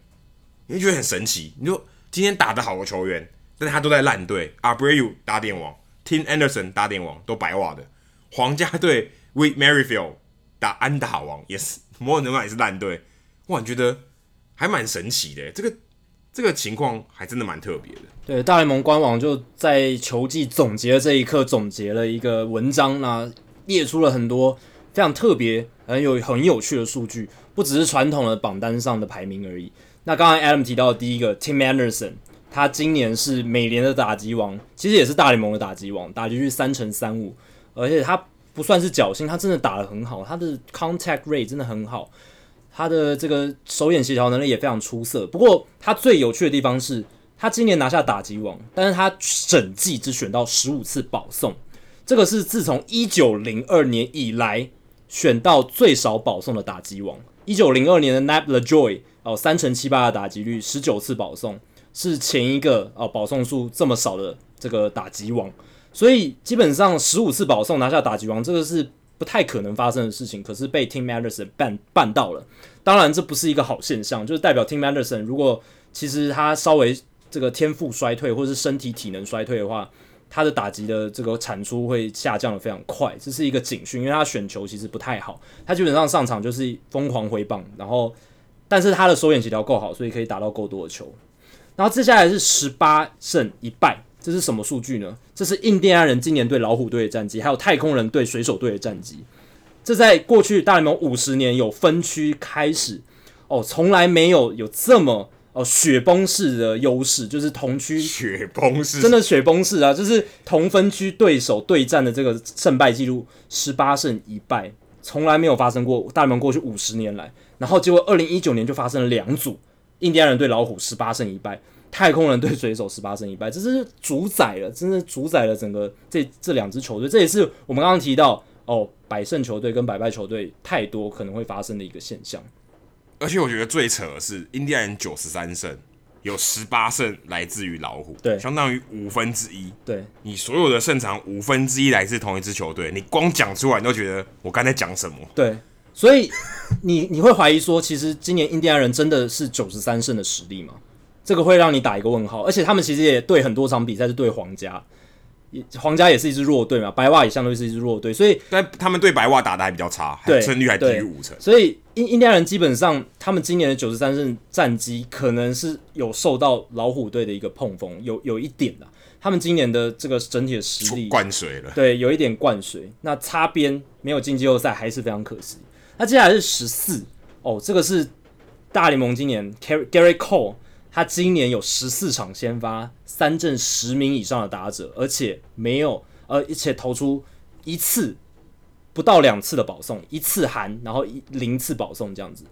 你会觉得很神奇。你说今天打得好的球员，但他都在烂队。Abreu 打点王，Tim Anderson 打点王，都白袜的。皇家队 Wee Merrifield 打安打王，也是摩尔纽马也是烂队。哇，你觉得还蛮神奇的。这个这个情况还真的蛮特别的。对，大联盟官网就在球季总结的这一刻总结了一个文章，那列出了很多非常特别、很有很有趣的数据，不只是传统的榜单上的排名而已。那刚才 Adam 提到的第一个 Tim Anderson，他今年是美联的打击王，其实也是大联盟的打击王，打击率三成三五，而且他不算是侥幸，他真的打得很好，他的 contact rate 真的很好。他的这个手眼协调能力也非常出色。不过，他最有趣的地方是，他今年拿下打击王，但是他整季只选到十五次保送，这个是自从一九零二年以来选到最少保送的打击王。一九零二年的 Nap Lajoie 哦，三成七八的打击率，十九次保送，是前一个哦保送数这么少的这个打击王。所以基本上十五次保送拿下打击王，这个是。不太可能发生的事情，可是被 Tim Madison 办办到了。当然，这不是一个好现象，就是代表 Tim Madison 如果其实他稍微这个天赋衰退，或者是身体体能衰退的话，他的打击的这个产出会下降的非常快，这是一个警讯，因为他选球其实不太好，他基本上上场就是疯狂挥棒，然后但是他的手眼协调够好，所以可以打到够多的球。然后接下来是十八胜一败。这是什么数据呢？这是印第安人今年对老虎队的战绩，还有太空人对水手队的战绩。这在过去大联盟五十年有分区开始哦，从来没有有这么哦雪崩式的优势，就是同区雪崩式，真的雪崩式啊！就是同分区对手对战的这个胜败记录十八胜一败，从来没有发生过。大联盟过去五十年来，然后结果二零一九年就发生了两组印第安人对老虎十八胜一败。太空人对水手十八胜一败，这是主宰了，真的主宰了整个这这两支球队。这也是我们刚刚提到哦，百胜球队跟百败球队太多可能会发生的一个现象。而且我觉得最扯的是，印第安人九十三胜，有十八胜来自于老虎，对，相当于五分之一。对，你所有的胜场五分之一来自同一支球队，你光讲出来你都觉得我刚才讲什么？对，所以你你会怀疑说，其实今年印第安人真的是九十三胜的实力吗？这个会让你打一个问号，而且他们其实也对很多场比赛是对皇家，皇家也是一支弱队嘛，白袜也相对是一支弱队，所以但他们对白袜打的还比较差，对，胜率还低于五成，所以印印第安人基本上他们今年的九十三胜战绩可能是有受到老虎队的一个碰风，有有一点的，他们今年的这个整体的实力灌水了，对，有一点灌水，那擦边没有进季后赛还是非常可惜。那接下来是十四哦，这个是大联盟今年 Gerrit Cole。他今年有十四场先发，三振十名以上的打者，而且没有，呃，而且投出一次不到两次的保送，一次含，然后一零次保送这样子，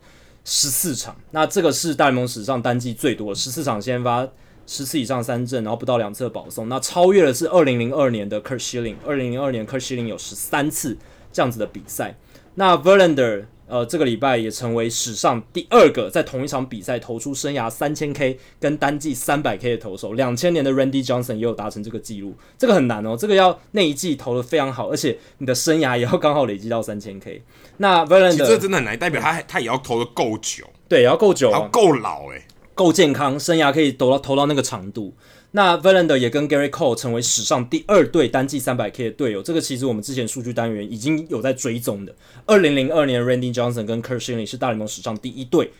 十四场，那这个是大联盟史上单季最多，十四场先发，十次以上三振，然后不到两次的保送，那超越的是二零零二年的 Kurt Schilling。二零零二年 Kurt Schilling 有十三次这样子的比赛，那 Verlander。呃，这个礼拜也成为史上第二个在同一场比赛投出生涯三千 K 跟单季三百 K 的投手。两千年的 Randy Johnson 也有达成这个记录，这个很难哦，这个要那一季投的非常好，而且你的生涯也要刚好累积到三千 K。那 v e r l a n d 这真的很难，代表他他也要投的够久，对，也要够久，要够老诶，够健康，生涯可以投到投到那个长度。那 v e l a n d e r 也跟 Gary Cole 成为史上第二队单季三百 K 的队友，这个其实我们之前数据单元已经有在追踪的。二零零二年 Randy Johnson 跟 Curt Schilling 是大联盟史上第一队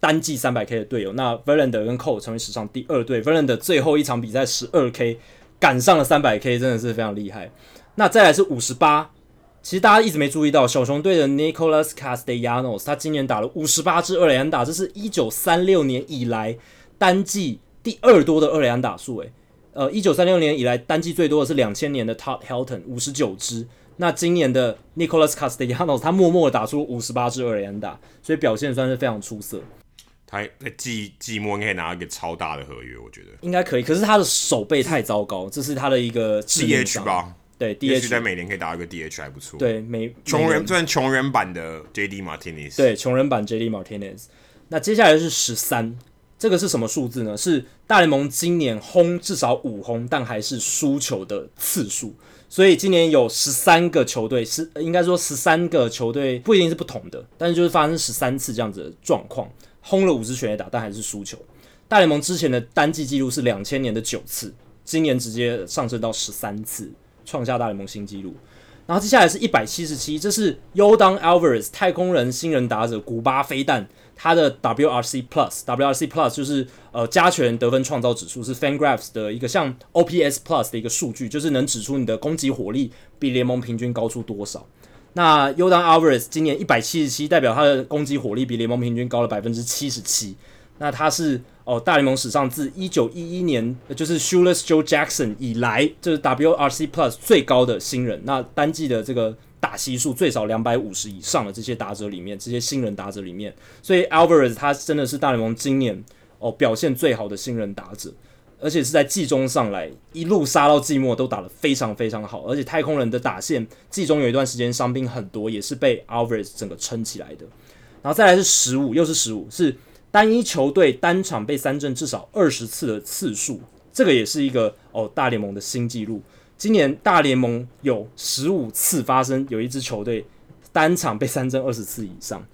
单季三百 K 的队友，那 v e l a n d e r 跟 Cole 成为史上第二队。Verlander 最后一场比赛十二 K 赶上了三百 K，真的是非常厉害。那再来是五十八，其实大家一直没注意到小熊队的 Nicholas Castellanos，他今年打了五十八支二垒安打，这是一九三六年以来单季。第二多的二垒安打数，诶，呃，一九三六年以来单季最多的是两千年的 Todd Helton 五十九支，那今年的 Nicholas Castellanos 他默默的打出五十八支二垒安打，所以表现算是非常出色。他在季季末应该拿一个超大的合约，我觉得应该可以。可是他的手背太糟糕，这是他的一个 DH 吧？对，DH 在每年可以打一个 DH 还不错。对，每穷人算穷人版的 JD Martinez。对，穷人版 JD Martinez。那接下来是十三。这个是什么数字呢？是大联盟今年轰至少五轰，但还是输球的次数。所以今年有十三个球队，是应该说十三个球队不一定是不同的，但是就是发生十三次这样子的状况，轰了五支全垒打，但还是输球。大联盟之前的单季纪录是两千年的九次，今年直接上升到十三次，创下大联盟新纪录。然后接下来是一百七十七，这是 y o d a n Alvarez 太空人新人打者古巴飞弹，他的 WRC Plus，WRC Plus 就是呃加权得分创造指数，是 Fangraphs 的一个像 OPS Plus 的一个数据，就是能指出你的攻击火力比联盟平均高出多少。那 y o d a n Alvarez 今年一百七十七，代表他的攻击火力比联盟平均高了百分之七十七。那他是哦大联盟史上自一九一一年就是 Shoeless Joe Jackson 以来，就是 WRC Plus 最高的新人。那单季的这个打席数最少两百五十以上的这些打者里面，这些新人打者里面，所以 Alvarez 他真的是大联盟今年哦表现最好的新人打者，而且是在季中上来一路杀到季末都打得非常非常好，而且太空人的打线季中有一段时间伤兵很多，也是被 Alvarez 整个撑起来的。然后再来是十五，又是十五是。单一球队单场被三振至少二十次的次数，这个也是一个哦大联盟的新纪录。今年大联盟有十五次发生有一支球队单场被三振二十次以上，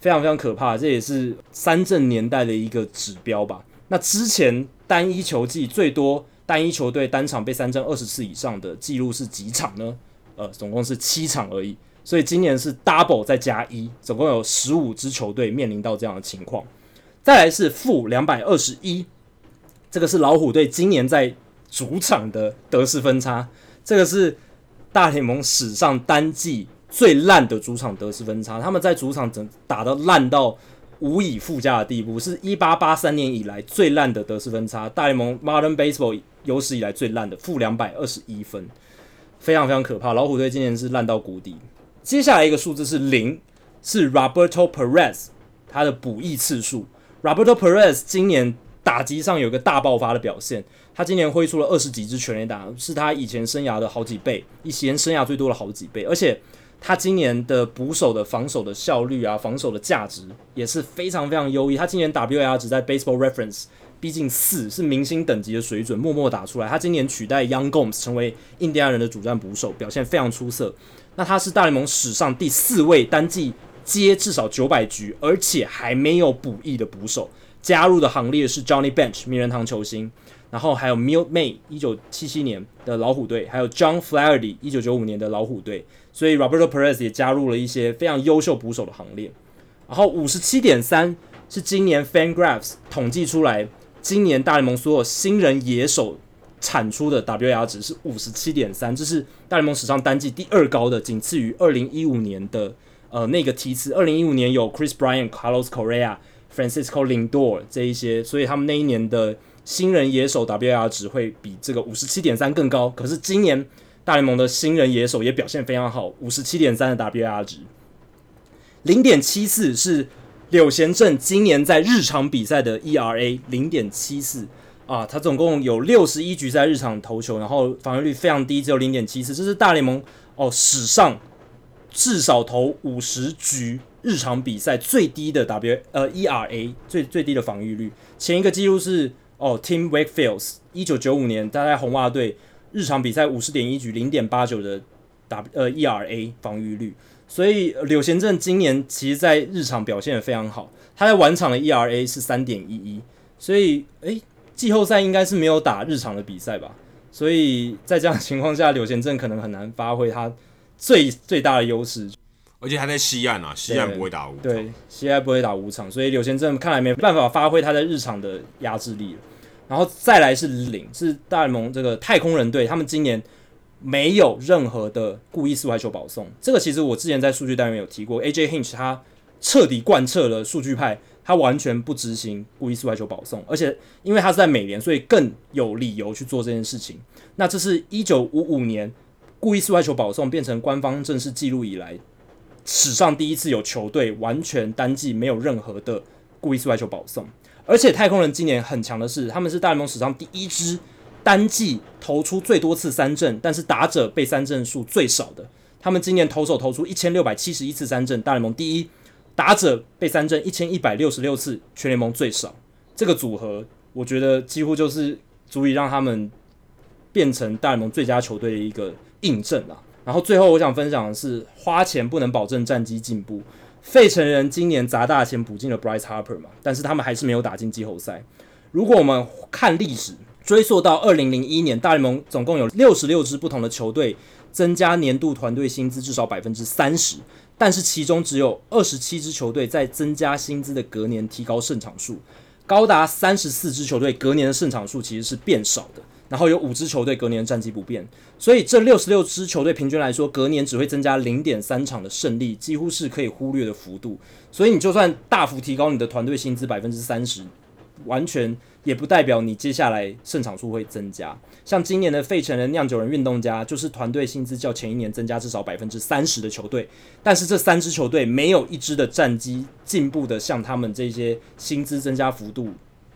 非常非常可怕。这也是三振年代的一个指标吧。那之前单一球季最多单一球队单场被三振二十次以上的记录是几场呢？呃，总共是七场而已。所以今年是 double 再加一，总共有十五支球队面临到这样的情况。再来是负两百二十一，这个是老虎队今年在主场的得失分差，这个是大联盟史上单季最烂的主场得失分差。他们在主场整打到烂到无以复加的地步，是一八八三年以来最烂的得失分差。大联盟 Modern Baseball 有史以来最烂的负两百二十一分，非常非常可怕。老虎队今年是烂到谷底。接下来一个数字是零，是 Roberto Perez 他的补役次数。Roberto Perez 今年打击上有个大爆发的表现，他今年挥出了二十几支全垒打，是他以前生涯的好几倍，以前生涯最多的好几倍。而且他今年的捕手的防守的效率啊，防守的价值也是非常非常优异。他今年 WAR 值在 Baseball Reference 逼近四，是明星等级的水准，默默打出来。他今年取代 Young Gomes 成为印第安人的主战捕手，表现非常出色。那他是大联盟史上第四位单季。接至少九百局，而且还没有补役的捕手加入的行列是 Johnny Bench 名人堂球星，然后还有 Milt May 一九七七年的老虎队，还有 John Flaherty 一九九五年的老虎队，所以 Roberto Perez 也加入了一些非常优秀捕手的行列。然后五十七点三是今年 Fangraphs 统计出来，今年大联盟所有新人野手产出的 WAR 值是五十七点三，这是大联盟史上单季第二高的，仅次于二零一五年的。呃，那个梯次，二零一五年有 Chris Bryant、Carlos Correa、Francisco Lindor 这一些，所以他们那一年的新人野手 WAR 值会比这个五十七点三更高。可是今年大联盟的新人野手也表现非常好，五十七点三的 WAR 值，零点七四是柳贤镇今年在日常比赛的 ERA 零点七四啊，他总共有六十一局在日常投球，然后防御率非常低，只有零点七四，这是大联盟哦史上。至少投五十局日常比赛最低的 W 呃 ERA 最最低的防御率，前一个记录是哦 Tim Wakefield 一九九五年他在红袜队日常比赛五十点一局零点八九的 W 呃 ERA 防御率，所以柳贤镇今年其实在日常表现得非常好，他在晚场的 ERA 是三点一一，所以诶季后赛应该是没有打日常的比赛吧，所以在这样的情况下柳贤镇可能很难发挥他。最最大的优势，而且他在西岸啊，西岸不会打五场，对，西岸不会打五场，所以柳贤镇看来没办法发挥他在日常的压制力了。然后再来是零，是大联盟这个太空人队，他们今年没有任何的故意四坏球保送。这个其实我之前在数据单元有提过，AJ Hinch 他彻底贯彻了数据派，他完全不执行故意四坏球保送，而且因为他是在美联，所以更有理由去做这件事情。那这是一九五五年。故意四坏球保送变成官方正式记录以来，史上第一次有球队完全单季没有任何的故意四坏球保送。而且太空人今年很强的是，他们是大联盟史上第一支单季投出最多次三振，但是打者被三振数最少的。他们今年投手投出一千六百七十一次三振，大联盟第一；打者被三振一千一百六十六次，全联盟最少。这个组合，我觉得几乎就是足以让他们变成大联盟最佳球队的一个。印证啊，然后最后我想分享的是，花钱不能保证战绩进步。费城人今年砸大钱补进了 Bryce Harper 嘛，但是他们还是没有打进季后赛。如果我们看历史，追溯到二零零一年，大联盟总共有六十六支不同的球队增加年度团队薪资至少百分之三十，但是其中只有二十七支球队在增加薪资的隔年提高胜场数，高达三十四支球队隔年的胜场数其实是变少的。然后有五支球队隔年战绩不变，所以这六十六支球队平均来说，隔年只会增加零点三场的胜利，几乎是可以忽略的幅度。所以你就算大幅提高你的团队薪资百分之三十，完全也不代表你接下来胜场数会增加。像今年的费城人、酿酒人、运动家，就是团队薪资较前一年增加至少百分之三十的球队，但是这三支球队没有一支的战绩进步的像他们这些薪资增加幅度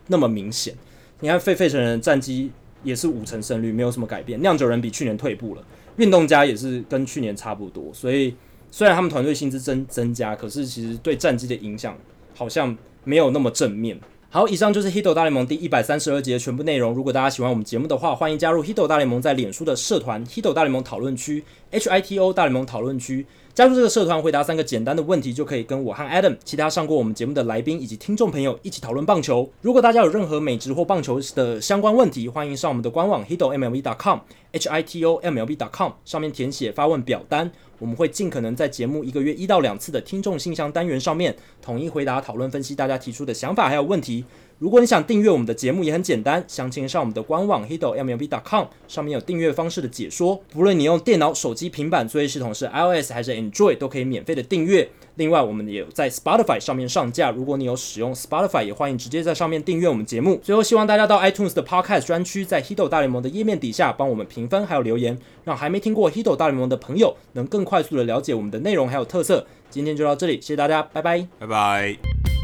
那么明显。你看费费城人战绩。也是五成胜率，没有什么改变。酿酒人比去年退步了，运动家也是跟去年差不多。所以虽然他们团队薪资增增加，可是其实对战绩的影响好像没有那么正面。好，以上就是《Hito 大联盟》第一百三十二集的全部内容。如果大家喜欢我们节目的话，欢迎加入《Hito 大联盟》在脸书的社团《Hito 大联盟讨论区》（H I T O 大联盟讨论区）。加入这个社团，回答三个简单的问题，就可以跟我和 Adam、其他上过我们节目的来宾以及听众朋友一起讨论棒球。如果大家有任何美职或棒球的相关问题，欢迎上我们的官网 hitomlb.com（h i t o m l b.com） 上面填写发问表单，我们会尽可能在节目一个月一到两次的听众信箱单元上面统一回答、讨论、分析大家提出的想法还有问题。如果你想订阅我们的节目，也很简单，详情上我们的官网 hitomlb.com 上面有订阅方式的解说。不论你用电脑、手机、平板作业系统是 iOS 还是 Android，都可以免费的订阅。另外，我们也在 Spotify 上面上架。如果你有使用 Spotify，也欢迎直接在上面订阅我们节目。最后，希望大家到 iTunes 的 Podcast 专区，在 Hito 大联盟的页面底下帮我们评分还有留言，让还没听过 Hito 大联盟的朋友能更快速的了解我们的内容还有特色。今天就到这里，谢谢大家，拜拜，拜拜。